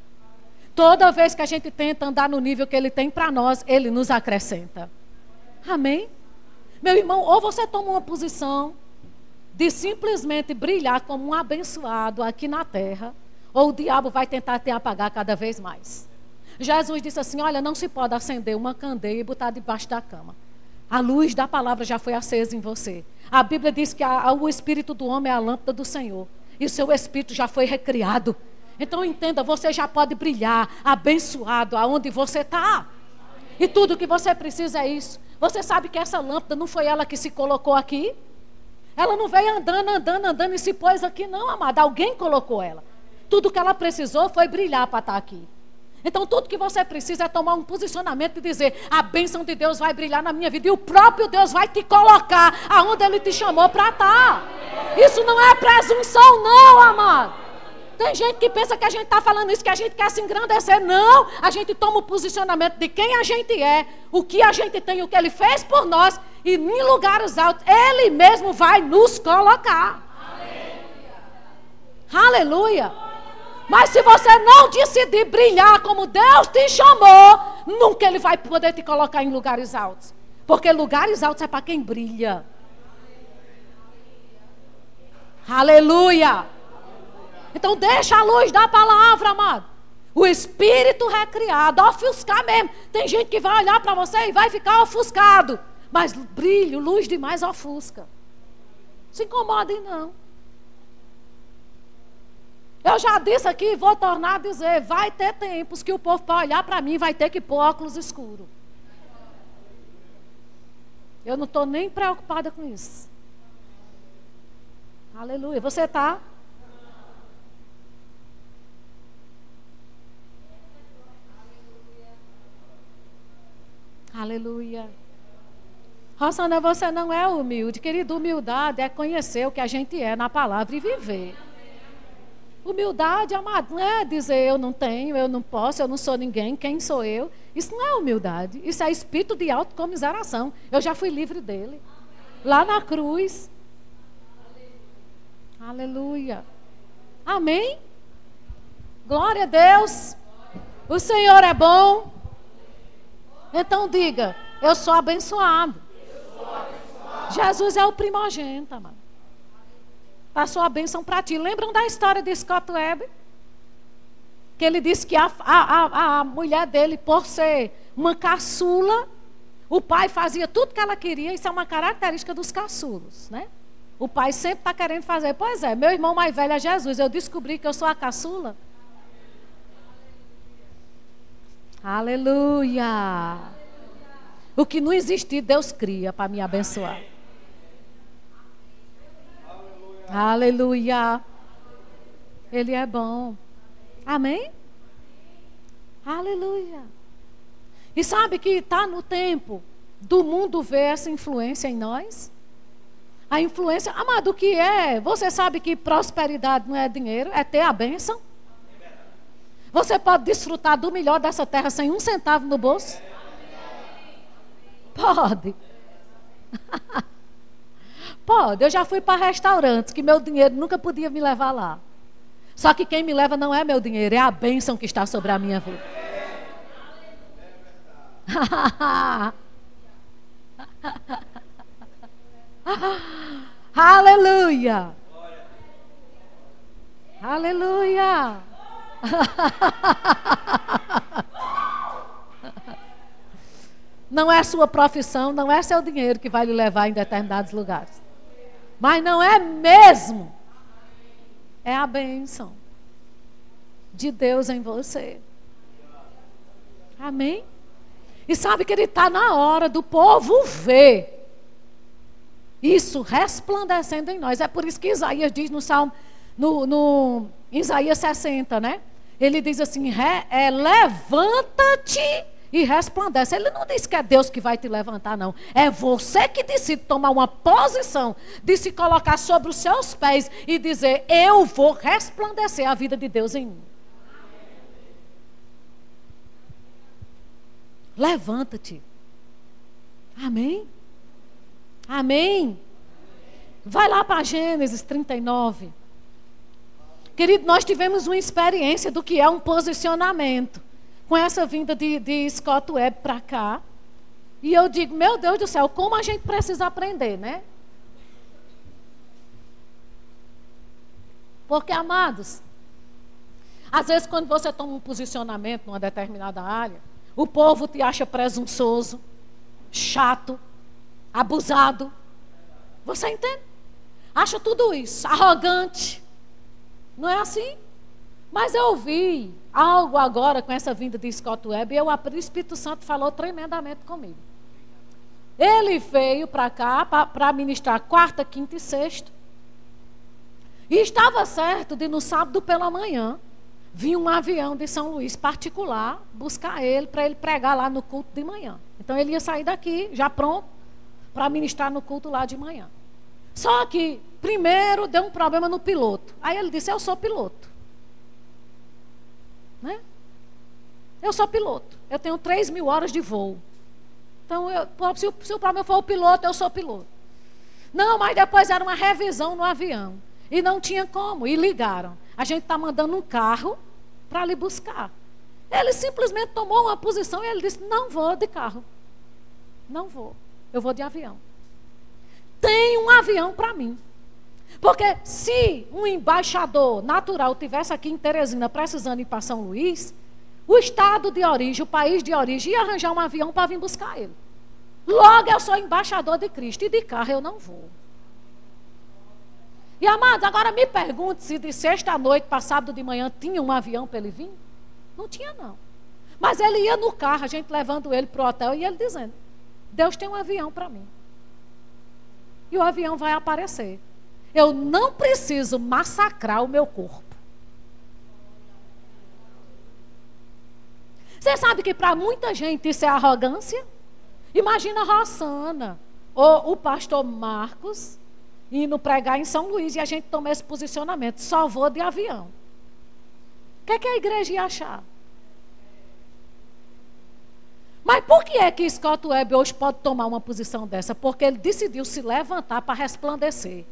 Toda vez que a gente tenta andar no nível que Ele tem para nós, Ele nos acrescenta. Amém? Meu irmão, ou você toma uma posição de simplesmente brilhar como um abençoado aqui na terra, ou o diabo vai tentar te apagar cada vez mais. Jesus disse assim: Olha, não se pode acender uma candeia e botar debaixo da cama. A luz da palavra já foi acesa em você. A Bíblia diz que a, a, o espírito do homem é a lâmpada do Senhor. E o seu espírito já foi recriado. Então entenda, você já pode brilhar, abençoado aonde você está. E tudo que você precisa é isso. Você sabe que essa lâmpada não foi ela que se colocou aqui? Ela não veio andando, andando, andando e se pôs aqui, não, amada. Alguém colocou ela. Tudo que ela precisou foi brilhar para estar aqui. Então, tudo que você precisa é tomar um posicionamento e dizer: a bênção de Deus vai brilhar na minha vida. E o próprio Deus vai te colocar aonde Ele te chamou para estar. Isso não é presunção, não, amado. Tem gente que pensa que a gente está falando isso, que a gente quer se engrandecer. Não, a gente toma o posicionamento de quem a gente é, o que a gente tem, o que Ele fez por nós, e em lugares altos, Ele mesmo vai nos colocar. Aleluia. Aleluia. Mas se você não decidir brilhar como Deus te chamou, nunca Ele vai poder te colocar em lugares altos. Porque lugares altos é para quem brilha. Aleluia. Então deixa a luz da palavra, amado. O espírito recriado, ofuscar mesmo. Tem gente que vai olhar para você e vai ficar ofuscado. Mas brilho, luz demais ofusca. Se incomodem não. Eu já disse aqui, vou tornar a dizer, vai ter tempos que o povo para olhar para mim vai ter que pôr óculos escuros. Eu não estou nem preocupada com isso. Aleluia. Você está? Aleluia. Rosana, você não é humilde. Querido, humildade é conhecer o que a gente é na palavra e viver. Humildade, não é dizer eu não tenho, eu não posso, eu não sou ninguém, quem sou eu? Isso não é humildade. Isso é espírito de autocomiseração. Eu já fui livre dele. Lá na cruz. Aleluia. Amém? Glória a Deus. O Senhor é bom. Então diga: Eu sou abençoado. Jesus é o primogênito, mano. Passou a bênção para ti. Lembram da história de Scott Webb? Que ele disse que a, a, a, mulher dele, por ser uma caçula, o pai fazia tudo que ela queria. Isso é uma característica dos caçulos, né? O pai sempre está querendo fazer. Pois é, meu irmão mais velho é Jesus. Eu descobri que eu sou a caçula. Aleluia. O que não existe, Deus cria para me abençoar. Aleluia. Ele é bom. Amém? Aleluia. E sabe que está no tempo do mundo ver essa influência em nós? A influência, amado, o que é? Você sabe que prosperidade não é dinheiro, é ter a bênção? Você pode desfrutar do melhor dessa terra sem um centavo no bolso? Pode. Pode. Eu já fui para restaurantes que meu dinheiro nunca podia me levar lá. Só que quem me leva não é meu dinheiro, é a bênção que está sobre a minha vida. Aleluia. Aleluia! Não é sua profissão, não é seu dinheiro que vai lhe levar em determinados lugares. Mas não é mesmo. É a bênção de Deus em você. Amém? E sabe que ele está na hora do povo ver isso resplandecendo em nós. É por isso que Isaías diz no Salmo, no, no Isaías 60, né? Ele diz assim: é, levanta-te e resplandece. Ele não diz que é Deus que vai te levantar, não. É você que decide tomar uma posição de se colocar sobre os seus pés e dizer: Eu vou resplandecer a vida de Deus em mim. Levanta-te. Amém? Amém? Vai lá para Gênesis 39. Querido, nós tivemos uma experiência do que é um posicionamento com essa vinda de, de Scott Webb para cá. E eu digo, meu Deus do céu, como a gente precisa aprender, né? Porque, amados, às vezes quando você toma um posicionamento numa determinada área, o povo te acha presunçoso, chato, abusado. Você entende? Acha tudo isso, arrogante. Não é assim? Mas eu ouvi algo agora com essa vinda de Scott Webb e o Espírito Santo falou tremendamente comigo. Ele veio para cá para ministrar quarta, quinta e sexta. E estava certo de no sábado pela manhã vir um avião de São Luís particular buscar ele para ele pregar lá no culto de manhã. Então ele ia sair daqui já pronto para ministrar no culto lá de manhã. Só que primeiro deu um problema no piloto. Aí ele disse: Eu sou piloto. Né? Eu sou piloto. Eu tenho 3 mil horas de voo. Então, eu, se, o, se o problema for o piloto, eu sou piloto. Não, mas depois era uma revisão no avião. E não tinha como. E ligaram. A gente está mandando um carro para lhe buscar. Ele simplesmente tomou uma posição e ele disse: Não vou de carro. Não vou. Eu vou de avião. Tem um avião para mim. Porque se um embaixador natural tivesse aqui em Teresina precisando ir para São Luís, o estado de origem, o país de origem, ia arranjar um avião para vir buscar ele. Logo eu sou embaixador de Cristo e de carro eu não vou. E amados, agora me pergunte se de sexta noite para sábado de manhã tinha um avião para ele vir? Não tinha, não. Mas ele ia no carro, a gente levando ele para o hotel e ele dizendo: Deus tem um avião para mim. E o avião vai aparecer. Eu não preciso massacrar o meu corpo. Você sabe que para muita gente isso é arrogância? Imagina a Rossana ou o pastor Marcos indo pregar em São Luís e a gente toma esse posicionamento. Só vou de avião. O que, é que a igreja ia achar? Mas por que é que Scott Webb hoje pode tomar uma posição dessa? Porque ele decidiu se levantar para resplandecer.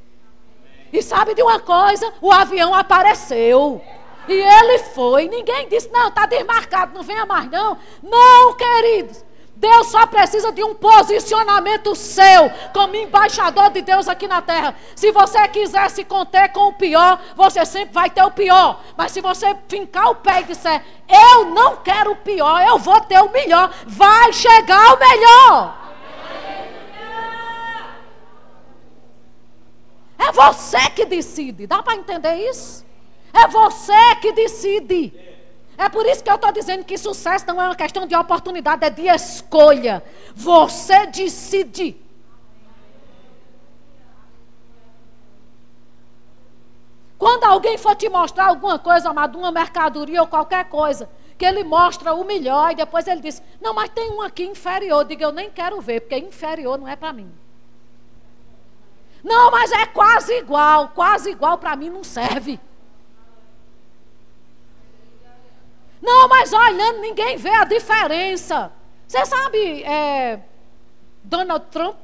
E sabe de uma coisa? O avião apareceu. E ele foi. Ninguém disse, não, está desmarcado, não venha mais não. Não, queridos. Deus só precisa de um posicionamento seu, como embaixador de Deus aqui na terra. Se você quiser se conter com o pior, você sempre vai ter o pior. Mas se você fincar o pé e disser, eu não quero o pior, eu vou ter o melhor, vai chegar o melhor. É você que decide. Dá para entender isso? É você que decide. É por isso que eu estou dizendo que sucesso não é uma questão de oportunidade, é de escolha. Você decide. Quando alguém for te mostrar alguma coisa, amado, uma mercadoria ou qualquer coisa, que ele mostra o melhor e depois ele diz: Não, mas tem um aqui inferior. Diga, eu nem quero ver, porque inferior não é para mim. Não, mas é quase igual. Quase igual para mim não serve. Não, mas olhando, ninguém vê a diferença. Você sabe, é, Donald Trump?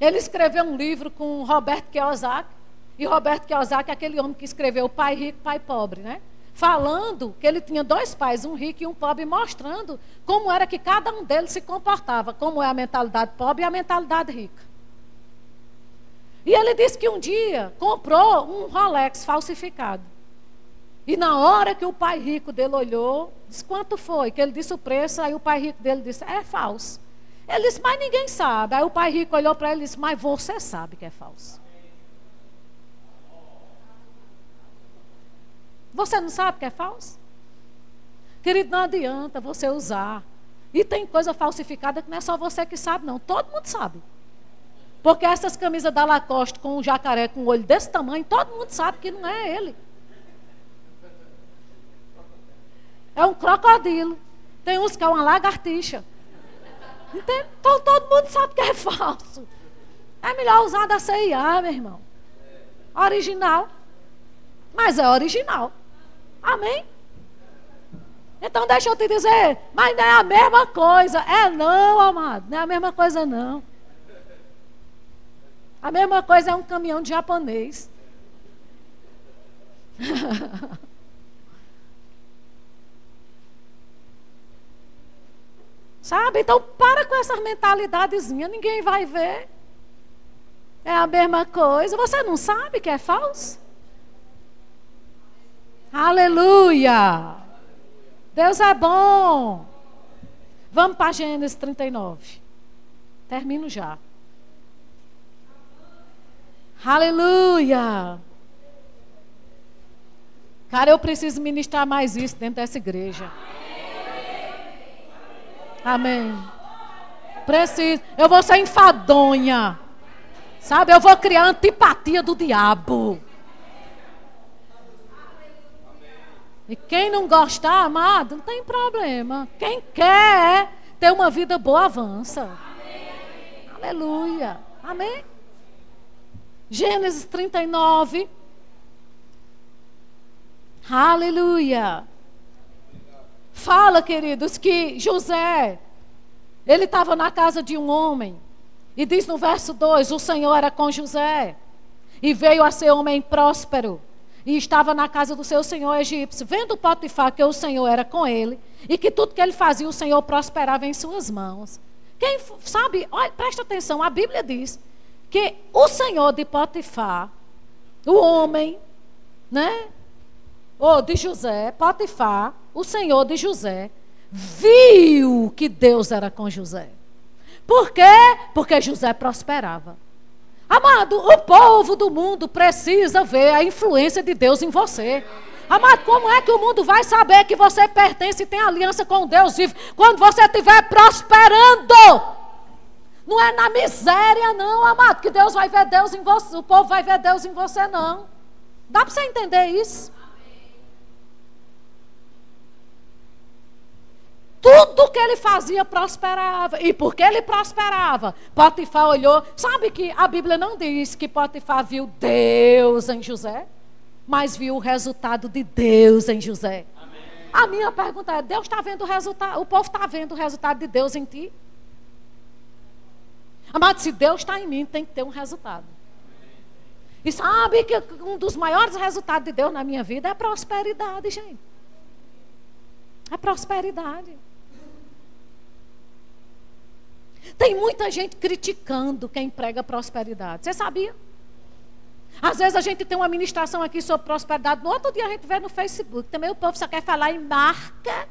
Ele escreveu um livro com Roberto Kiyosaki. E Roberto Kiyosaki é aquele homem que escreveu Pai Rico, Pai Pobre, né? falando que ele tinha dois pais, um rico e um pobre, mostrando como era que cada um deles se comportava, como é a mentalidade pobre e a mentalidade rica. E ele disse que um dia comprou um Rolex falsificado. E na hora que o pai rico dele olhou, disse quanto foi? Que ele disse o preço, aí o pai rico dele disse, é falso. Ele disse, mas ninguém sabe. Aí o pai rico olhou para ele e disse, mas você sabe que é falso. Você não sabe que é falso? Querido, não adianta você usar. E tem coisa falsificada que não é só você que sabe, não. Todo mundo sabe. Porque essas camisas da Lacoste com um jacaré com um olho desse tamanho, todo mundo sabe que não é ele. É um crocodilo. Tem uns que é uma lagartixa. Entende? Então todo mundo sabe que é falso. É melhor usar da CIA, meu irmão. Original. Mas é original. Amém? Então deixa eu te dizer, mas não é a mesma coisa. É não, amado. Não é a mesma coisa, não. A mesma coisa é um caminhão de japonês. Sabe? Então para com essa mentalidadezinha, ninguém vai ver. É a mesma coisa. Você não sabe que é falso? Aleluia! Deus é bom. Vamos para Gênesis 39. Termino já. Aleluia! Cara, eu preciso ministrar mais isso dentro dessa igreja. Amém. Preciso. Eu vou ser enfadonha. Sabe? Eu vou criar antipatia do diabo. E quem não gostar, amado, não tem problema. Quem quer ter uma vida boa, avança. Amém. Aleluia. Amém? Gênesis 39. Aleluia. Fala, queridos, que José, ele estava na casa de um homem. E diz no verso 2: O Senhor era com José. E veio a ser homem próspero e estava na casa do seu senhor egípcio, vendo Potifar que o Senhor era com ele e que tudo que ele fazia o Senhor prosperava em suas mãos. Quem sabe, olha, presta atenção, a Bíblia diz que o Senhor de Potifar, o homem, né? Ou de José, Potifar, o Senhor de José, viu que Deus era com José. Por quê? Porque José prosperava. Amado, o povo do mundo precisa ver a influência de Deus em você. Amado, como é que o mundo vai saber que você pertence e tem aliança com Deus vivo quando você estiver prosperando? Não é na miséria, não, amado, que Deus vai ver Deus em você, o povo vai ver Deus em você, não. Dá para você entender isso? Tudo que ele fazia prosperava. E porque ele prosperava, Potifar olhou. Sabe que a Bíblia não diz que Potifar viu Deus em José, mas viu o resultado de Deus em José. Amém. A minha pergunta é: Deus está vendo o resultado? O povo está vendo o resultado de Deus em ti? Amado, se Deus está em mim, tem que ter um resultado. E sabe que um dos maiores resultados de Deus na minha vida é prosperidade, gente. É prosperidade. Tem muita gente criticando quem prega prosperidade. Você sabia? Às vezes a gente tem uma ministração aqui sobre prosperidade, no outro dia a gente vê no Facebook. Também o povo só quer falar em marca.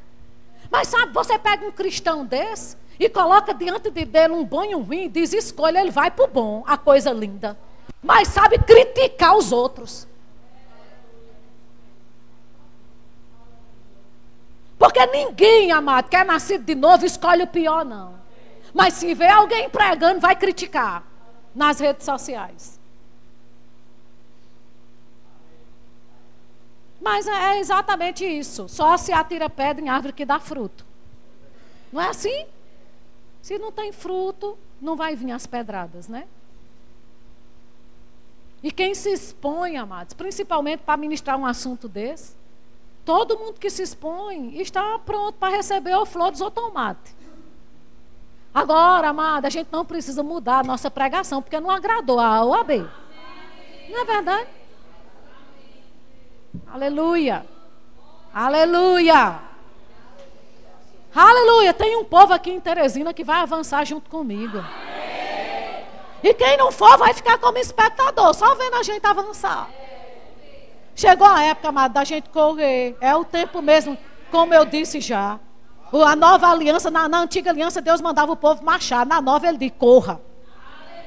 Mas sabe, você pega um cristão desse e coloca diante de dele um bom e um ruim, diz escolha, ele vai para o bom, a coisa linda. Mas sabe criticar os outros. Porque ninguém, amado, que é nascido de novo, escolhe o pior, não. Mas se vê alguém pregando, vai criticar nas redes sociais. Mas é, é exatamente isso. Só se atira pedra em árvore que dá fruto. Não é assim? Se não tem fruto, não vai vir as pedradas, né? E quem se expõe, amados, principalmente para ministrar um assunto desse, todo mundo que se expõe está pronto para receber o flor ou tomate. Agora, amada, a gente não precisa mudar a nossa pregação, porque não agradou a OAB. Não é verdade? Aleluia. Aleluia. Aleluia. Tem um povo aqui em Teresina que vai avançar junto comigo. E quem não for vai ficar como espectador, só vendo a gente avançar. Chegou a época, amado, da gente correr. É o tempo mesmo, como eu disse já. A nova aliança, na, na antiga aliança, Deus mandava o povo marchar. Na nova, ele diz: corra,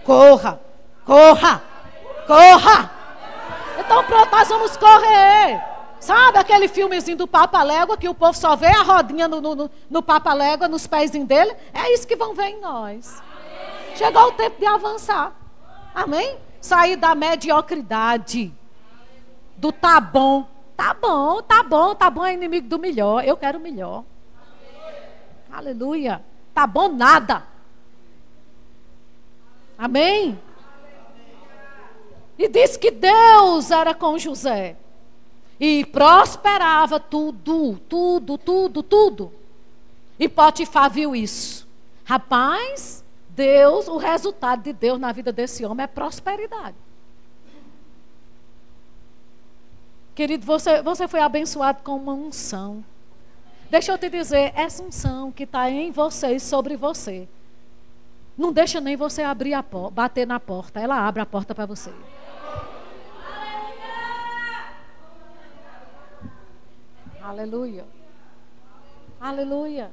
corra, corra, corra. Então, pronto, nós vamos correr. Sabe aquele filmezinho do Papa Légua que o povo só vê a rodinha no, no, no Papa Légua, nos pés dele? É isso que vão ver em nós. Chegou o tempo de avançar. Amém? Sair da mediocridade. Do tá bom. Tá bom, tá bom, tá bom é inimigo do melhor. Eu quero o melhor. Aleluia. Tá bom nada. Amém? E disse que Deus era com José. E prosperava tudo, tudo, tudo, tudo. E Potifar viu isso. Rapaz, Deus, o resultado de Deus na vida desse homem é prosperidade. Querido, você, você foi abençoado com uma unção. Deixa eu te dizer, essa unção que está em você e sobre você, não deixa nem você abrir a bater na porta. Ela abre a porta para você. Aleluia. Aleluia.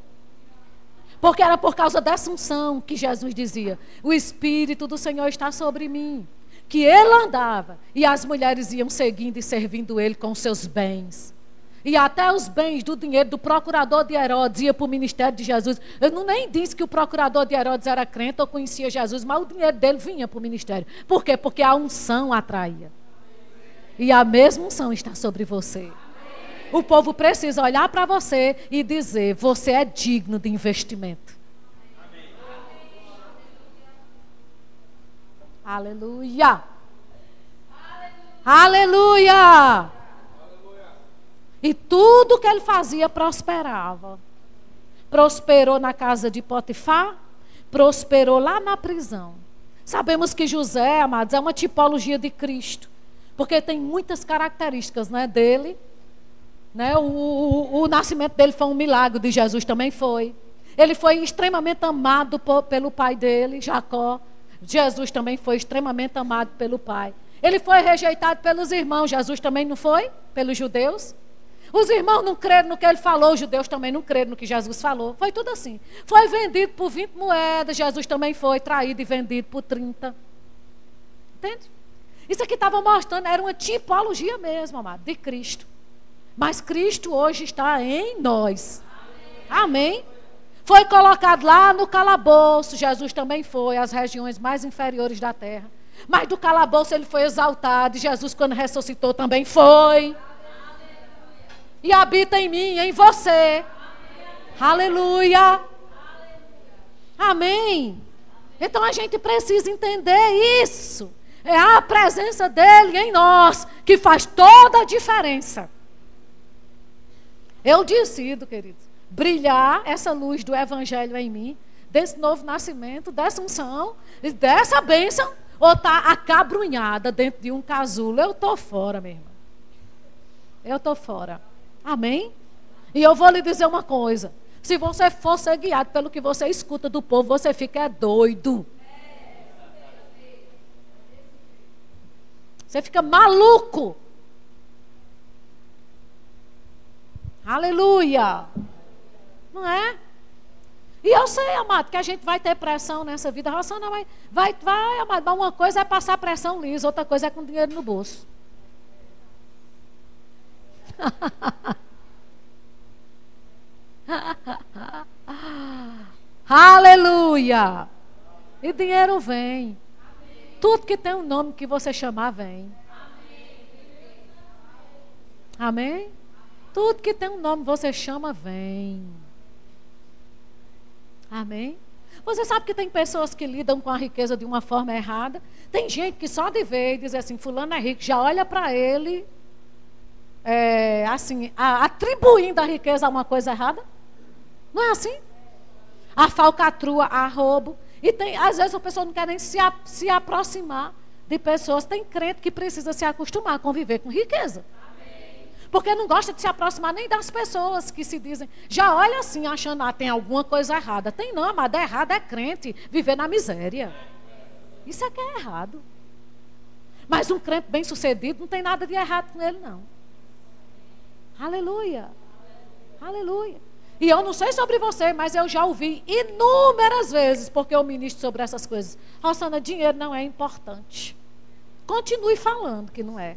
Porque era por causa dessa unção que Jesus dizia: O Espírito do Senhor está sobre mim. Que ele andava e as mulheres iam seguindo e servindo ele com seus bens. E até os bens do dinheiro do procurador de Herodes ia para o ministério de Jesus. Eu não nem disse que o procurador de Herodes era crente ou conhecia Jesus, mas o dinheiro dele vinha para o ministério. Por quê? Porque a unção atraía. E a mesma unção está sobre você. O povo precisa olhar para você e dizer: você é digno de investimento. Aleluia. Aleluia. Aleluia. E tudo que ele fazia prosperava. Prosperou na casa de Potifar, prosperou lá na prisão. Sabemos que José, amados, é uma tipologia de Cristo, porque tem muitas características né, dele né? O, o, o, nascimento dele foi um milagre, de Jesus também foi. Ele foi extremamente amado por, pelo pai dele, Jacó. Jesus também foi extremamente amado pelo pai. Ele foi rejeitado pelos irmãos, Jesus também não foi? Pelos judeus? Os irmãos não creram no que ele falou, os judeus também não creram no que Jesus falou. Foi tudo assim. Foi vendido por 20 moedas, Jesus também foi traído e vendido por 30. Entende? Isso aqui estava mostrando, era uma tipologia mesmo, amado, de Cristo. Mas Cristo hoje está em nós. Amém? Foi colocado lá no calabouço, Jesus também foi, as regiões mais inferiores da terra. Mas do calabouço ele foi exaltado, e Jesus, quando ressuscitou, também foi. E habita em mim, em você. Aleluia. Amém. Então a gente precisa entender isso. É a presença dele em nós que faz toda a diferença. Eu decido, queridos, brilhar essa luz do Evangelho em mim, desse novo nascimento, dessa unção, dessa bênção, ou está acabrunhada dentro de um casulo. Eu estou fora, minha irmã. Eu estou fora. Amém? E eu vou lhe dizer uma coisa. Se você for ser guiado pelo que você escuta do povo, você fica doido. Você fica maluco. Aleluia! Não é? E eu sei, amado, que a gente vai ter pressão nessa vida. Ração vai, vai, vai, amado. Mas uma coisa é passar pressão lisa, outra coisa é com dinheiro no bolso. Aleluia! E dinheiro vem. Tudo que tem um nome que você chamar vem. Amém? Tudo que tem um nome você chama, vem. Amém? Você sabe que tem pessoas que lidam com a riqueza de uma forma errada. Tem gente que só de ver e dizer assim, fulano é rico, já olha para ele, é, assim, a, atribuindo a riqueza a uma coisa errada. Não é assim? A falcatrua, a roubo. E tem, às vezes a pessoa não quer nem se, a, se aproximar de pessoas. Tem crente que precisa se acostumar a conviver com riqueza. Porque não gosta de se aproximar nem das pessoas que se dizem. Já olha assim, achando, ah, tem alguma coisa errada. Tem não, amada, é errado é crente viver na miséria. Isso é que é errado. Mas um crente bem sucedido não tem nada de errado com ele, não. Aleluia. Aleluia. E eu não sei sobre você, mas eu já ouvi inúmeras vezes, porque eu ministro sobre essas coisas. Rosana, dinheiro não é importante. Continue falando que não é.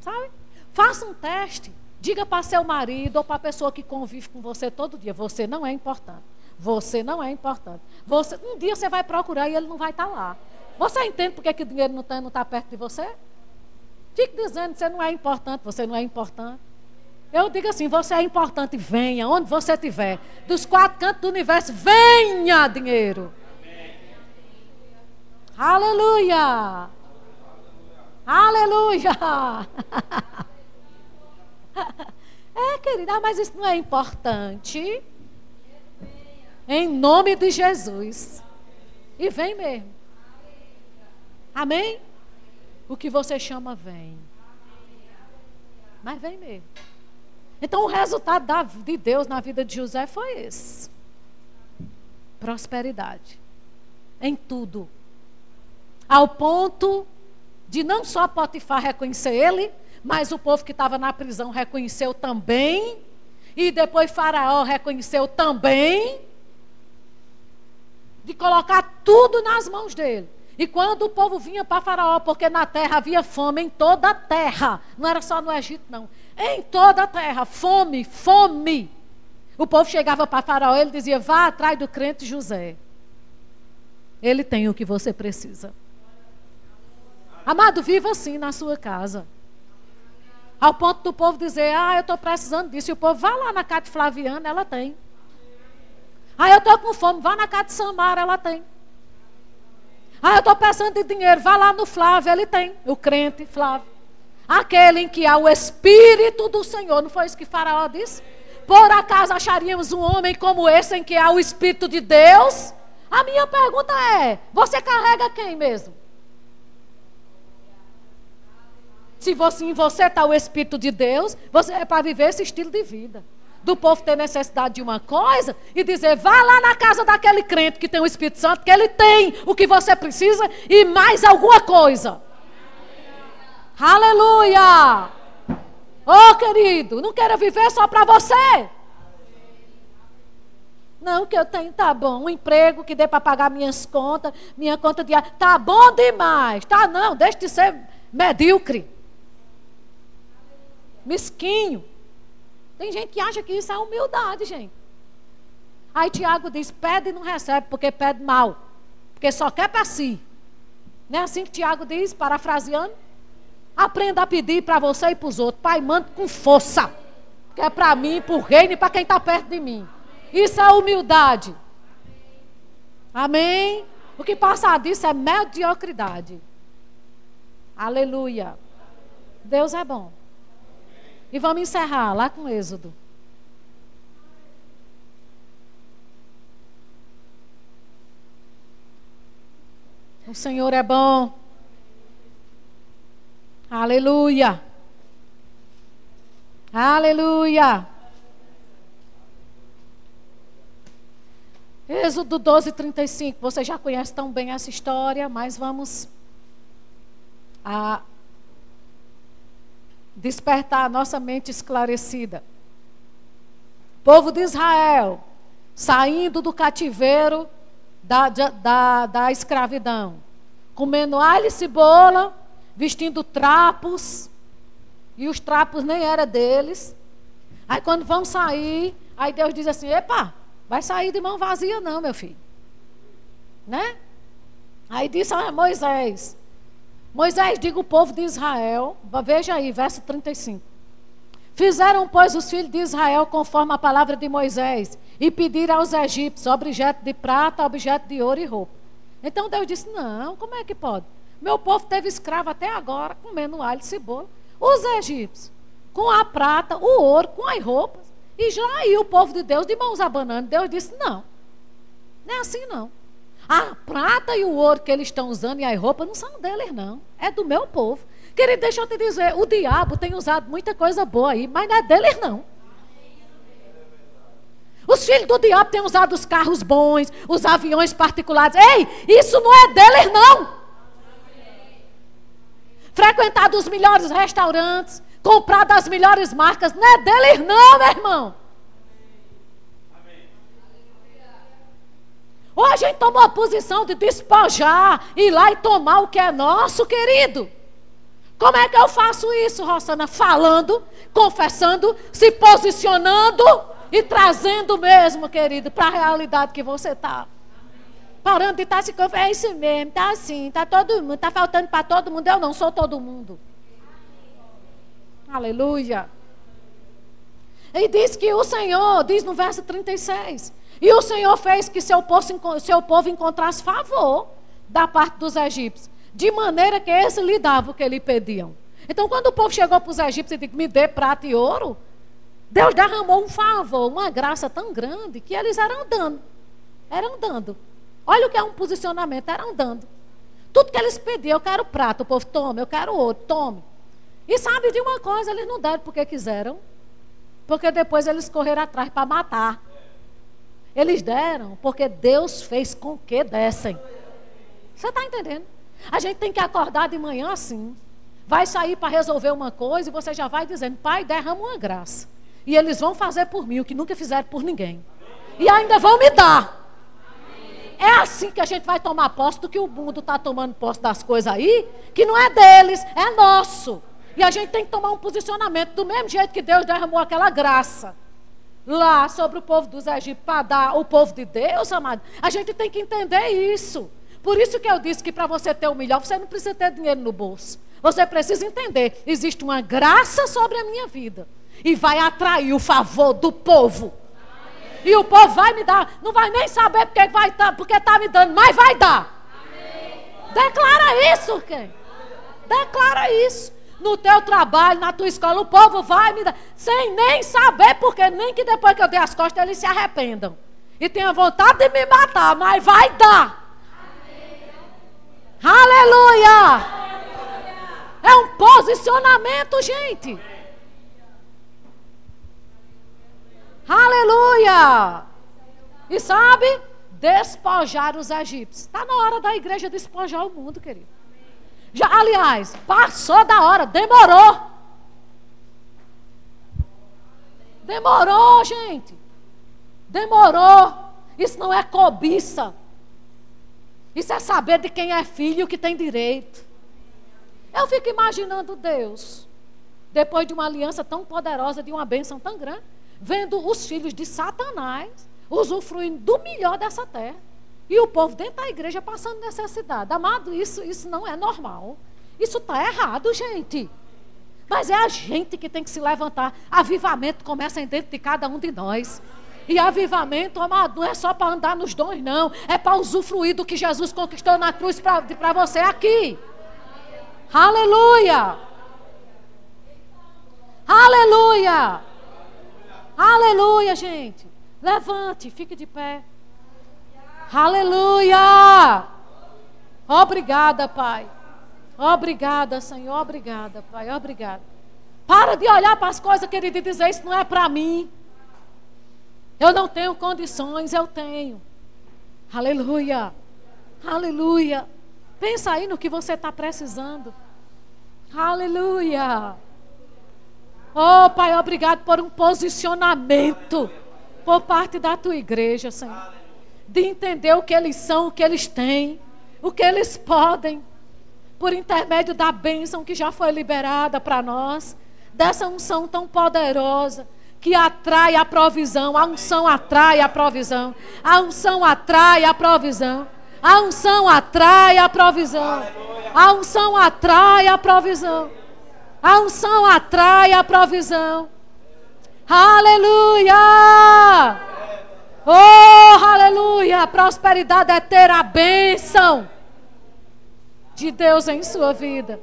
Sabe? Faça um teste. Diga para seu marido ou para a pessoa que convive com você todo dia: você não é importante. Você não é importante. Você, um dia você vai procurar e ele não vai estar tá lá. Você entende porque que o dinheiro não está tá perto de você? Fique dizendo você não é importante, você não é importante. Eu digo assim: você é importante, venha, onde você estiver. Dos quatro cantos do universo, venha dinheiro. Aleluia! Aleluia! é, querida, mas isso não é importante. Em nome de Jesus. E vem mesmo. Amém? O que você chama vem. Mas vem mesmo. Então o resultado da, de Deus na vida de José foi esse: prosperidade. Em tudo. Ao ponto de não só Potifar reconhecer ele, mas o povo que estava na prisão reconheceu também. E depois Faraó reconheceu também. De colocar tudo nas mãos dele. E quando o povo vinha para Faraó, porque na terra havia fome em toda a terra, não era só no Egito, não. Em toda a terra, fome, fome. O povo chegava para Faraó, ele dizia: vá atrás do crente José. Ele tem o que você precisa. Amado, viva assim na sua casa. Ao ponto do povo dizer: ah, eu estou precisando disso. E o povo, vá lá na casa de Flaviana, ela tem. Ah, eu estou com fome, vá na casa de Samara, ela tem. Ah, eu estou precisando de dinheiro. Vá lá no Flávio, ele tem. O crente Flávio. Aquele em que há o Espírito do Senhor. Não foi isso que Faraó disse? Por acaso acharíamos um homem como esse em que há o Espírito de Deus? A minha pergunta é: você carrega quem mesmo? Se você, em você está o Espírito de Deus, você é para viver esse estilo de vida do povo ter necessidade de uma coisa e dizer: vá lá na casa daquele crente que tem o Espírito Santo, que ele tem o que você precisa e mais alguma coisa. Aleluia! Oh, querido, não quero viver só para você. Não, que eu tenho, tá bom, um emprego que dê para pagar minhas contas, minha conta diária, tá bom demais. Tá não, deixe de ser medíocre. Mesquinho. Tem gente que acha que isso é humildade, gente. Aí Tiago diz: pede e não recebe, porque pede mal. Porque só quer para si. Não é assim que Tiago diz, parafraseando? Aprenda a pedir para você e para os outros. Pai, manda com força. Que é para mim, para o reino e para quem está perto de mim. Isso é humildade. Amém? O que passa disso é mediocridade. Aleluia. Deus é bom. E vamos encerrar lá com Êxodo. O Senhor é bom. Aleluia. Aleluia. Êxodo 12, 35. Você já conhece tão bem essa história, mas vamos a despertar a nossa mente esclarecida. Povo de Israel, saindo do cativeiro da, da, da escravidão, comendo alho e cebola, vestindo trapos, e os trapos nem eram deles. Aí quando vão sair, aí Deus diz assim: Epa, vai sair de mão vazia, não, meu filho. Né? Aí disse a Moisés: Moisés, diga o povo de Israel, veja aí, verso 35. Fizeram, pois, os filhos de Israel conforme a palavra de Moisés, e pediram aos egípcios objeto de prata, objeto de ouro e roupa. Então Deus disse: Não, como é que pode? Meu povo teve escravo até agora, comendo alho e cebola. Os egípcios, com a prata, o ouro, com as roupas. E já aí o povo de Deus de mãos abanando. Deus disse: Não, não é assim não. A prata e o ouro que eles estão usando e as roupas não são deles, não. É do meu povo. Querido, deixa eu te dizer, o diabo tem usado muita coisa boa aí, mas não é deles, não. Os filhos do diabo têm usado os carros bons, os aviões particulares. Ei, isso não é deles, não. Frequentado os melhores restaurantes, comprado as melhores marcas, não é deles, não, meu irmão. Ou a gente tomou a posição de despojar, ir lá e tomar o que é nosso, querido. Como é que eu faço isso, Rossana? Falando, confessando, se posicionando e trazendo mesmo, querido, para a realidade que você está. Parando estar tá se. É isso mesmo, está assim, está todo mundo, está faltando para todo mundo. Eu não sou todo mundo. Aleluia. E diz que o Senhor, diz no verso 36, e o Senhor fez que seu povo, seu povo encontrasse favor da parte dos egípcios, de maneira que eles lhe davam o que lhe pediam. Então, quando o povo chegou para os egípcios e disse: Me dê prata e ouro, Deus derramou um favor, uma graça tão grande que eles eram andando. Eram andando. Olha o que é um posicionamento, eram andando. Tudo que eles pediam, eu quero prata, o povo tome, eu quero ouro, tome. E sabe de uma coisa, eles não deram porque quiseram, porque depois eles correram atrás para matar. Eles deram porque Deus fez com que dessem. Você está entendendo? A gente tem que acordar de manhã assim. Vai sair para resolver uma coisa e você já vai dizendo: Pai, derrama uma graça. E eles vão fazer por mim o que nunca fizeram por ninguém. E ainda vão me dar. É assim que a gente vai tomar posse do que o mundo está tomando posse das coisas aí, que não é deles, é nosso. E a gente tem que tomar um posicionamento do mesmo jeito que Deus derramou aquela graça lá sobre o povo dos egípcios para dar o povo de Deus, amado. A gente tem que entender isso. Por isso que eu disse que para você ter o melhor, você não precisa ter dinheiro no bolso. Você precisa entender, existe uma graça sobre a minha vida e vai atrair o favor do povo. E o povo vai me dar, não vai nem saber porque vai tá, porque está me dando, mas vai dar. Declara isso, quem? Declara isso no teu trabalho, na tua escola, o povo vai me dar, sem nem saber, porque nem que depois que eu dei as costas eles se arrependam. E tenham vontade de me matar, mas vai dar. Aleluia! É um posicionamento, gente. Aleluia! E sabe? Despojar os egípcios. Está na hora da igreja despojar o mundo, querido. Já, aliás, passou da hora, demorou. Demorou, gente. Demorou. Isso não é cobiça. Isso é saber de quem é filho que tem direito. Eu fico imaginando Deus, depois de uma aliança tão poderosa, de uma bênção tão grande, vendo os filhos de Satanás usufruindo do melhor dessa terra. E o povo dentro da igreja passando necessidade. Amado, isso, isso não é normal. Isso está errado, gente. Mas é a gente que tem que se levantar. Avivamento começa dentro de cada um de nós. E avivamento, amado, não é só para andar nos dons, não. É para usufruir do que Jesus conquistou na cruz para você aqui. Aleluia! Aleluia! Aleluia, gente. Levante, fique de pé. Aleluia! Obrigada, Pai. Obrigada, Senhor. Obrigada, Pai. Obrigada. Para de olhar para as coisas, querido, e dizer: Isso não é para mim. Eu não tenho condições, eu tenho. Aleluia. Aleluia. Pensa aí no que você está precisando. Aleluia. Oh, Pai, obrigado por um posicionamento por parte da tua igreja, Senhor de entender o que eles são, o que eles têm, o que eles podem, por intermédio da bênção que já foi liberada para nós, dessa unção tão poderosa que atrai a provisão. A unção atrai a provisão. A unção atrai a provisão. A unção atrai a provisão. A unção atrai a provisão. A unção atrai a provisão. Aleluia! Oh, aleluia! Prosperidade é ter a bênção de Deus em sua vida.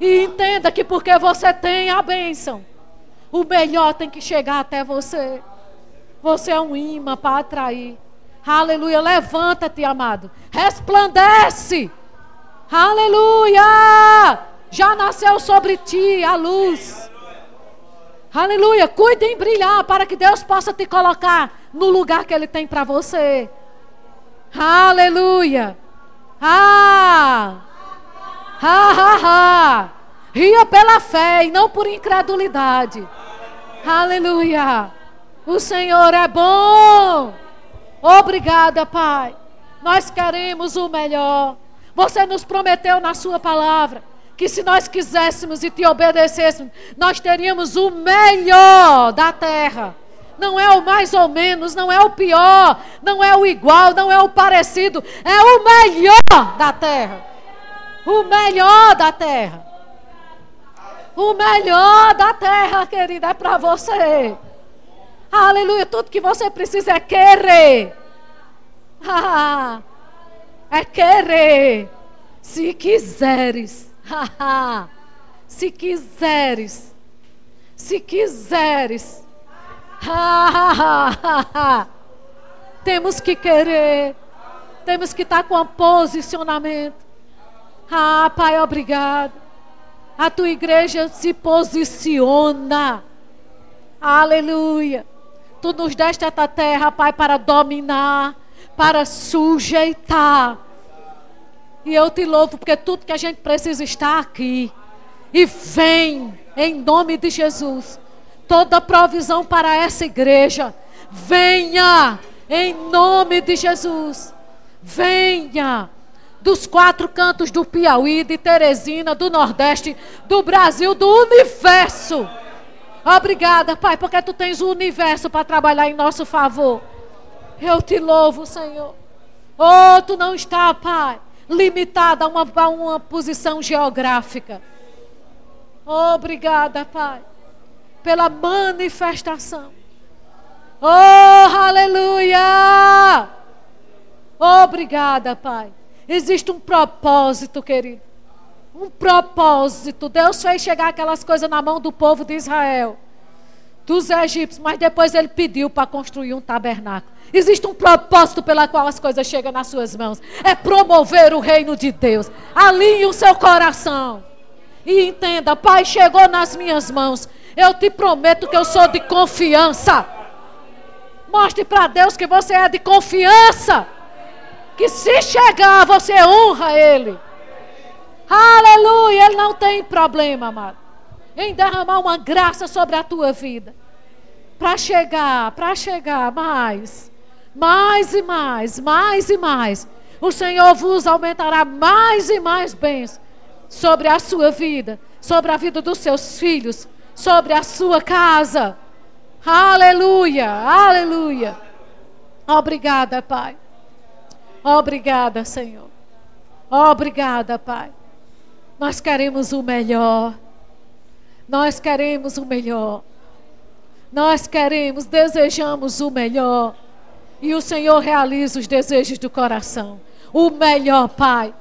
E entenda que porque você tem a bênção, o melhor tem que chegar até você. Você é um imã para atrair. Aleluia. Levanta-te, amado. Resplandece. Aleluia. Já nasceu sobre ti a luz. Aleluia. Cuide em brilhar para que Deus possa te colocar no lugar que Ele tem para você. Aleluia. Ah! Ha, ha, ha. Ria pela fé e não por incredulidade. Aleluia. O Senhor é bom. Obrigada, Pai. Nós queremos o melhor. Você nos prometeu na Sua palavra que se nós quiséssemos e te obedecêssemos, nós teríamos o melhor da terra. Não é o mais ou menos, não é o pior, não é o igual, não é o parecido, é o melhor da terra. O melhor da terra. O melhor da terra, querida, é para você. Aleluia. Tudo que você precisa é querer. É querer. Se quiseres. Se quiseres. Se quiseres. Temos que querer. Temos que estar com um posicionamento. Ah, Pai, obrigado. A tua igreja se posiciona. Aleluia. Tu nos deste esta terra, Pai, para dominar, para sujeitar. E eu te louvo porque tudo que a gente precisa está aqui. E vem em nome de Jesus. Toda provisão para essa igreja. Venha em nome de Jesus. Venha dos quatro cantos do Piauí, de Teresina, do Nordeste, do Brasil, do universo. Obrigada, Pai, porque tu tens o universo para trabalhar em nosso favor. Eu te louvo, Senhor. Oh, tu não está, Pai, limitada a uma, a uma posição geográfica. Obrigada, Pai, pela manifestação. Oh, aleluia! Obrigada, Pai. Existe um propósito, querido. Um propósito. Deus fez chegar aquelas coisas na mão do povo de Israel, dos egípcios, mas depois ele pediu para construir um tabernáculo. Existe um propósito pela qual as coisas chegam nas suas mãos. É promover o reino de Deus. Alinhe o seu coração. E entenda, Pai, chegou nas minhas mãos. Eu te prometo que eu sou de confiança. Mostre para Deus que você é de confiança. Que se chegar, você honra Ele. Aleluia. Ele não tem problema, amado, em derramar uma graça sobre a tua vida. Para chegar, para chegar mais mais e mais, mais e mais. O Senhor vos aumentará mais e mais bens sobre a sua vida, sobre a vida dos seus filhos, sobre a sua casa. Aleluia, aleluia. Obrigada, Pai. Obrigada, Senhor. Obrigada, Pai. Nós queremos o melhor. Nós queremos o melhor. Nós queremos, desejamos o melhor. E o Senhor realiza os desejos do coração. O melhor, Pai.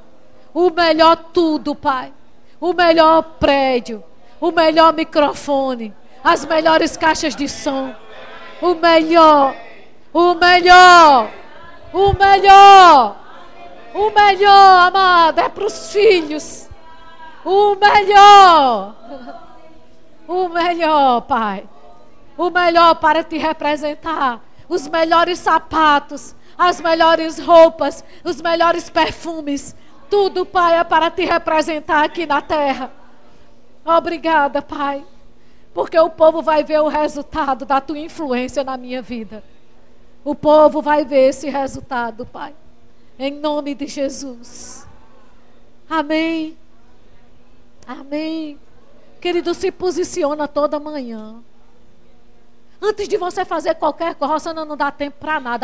O melhor tudo, Pai. O melhor prédio. O melhor microfone. As melhores caixas de som. O melhor. O melhor. O melhor. O melhor, amada, é para os filhos. O melhor. O melhor, Pai. O melhor para te representar os melhores sapatos, as melhores roupas, os melhores perfumes. Tudo, Pai, é para te representar aqui na terra. Obrigada, Pai, porque o povo vai ver o resultado da tua influência na minha vida. O povo vai ver esse resultado, Pai. Em nome de Jesus. Amém. Amém. Querido, se posiciona toda manhã. Antes de você fazer qualquer coisa, não dá tempo para nada.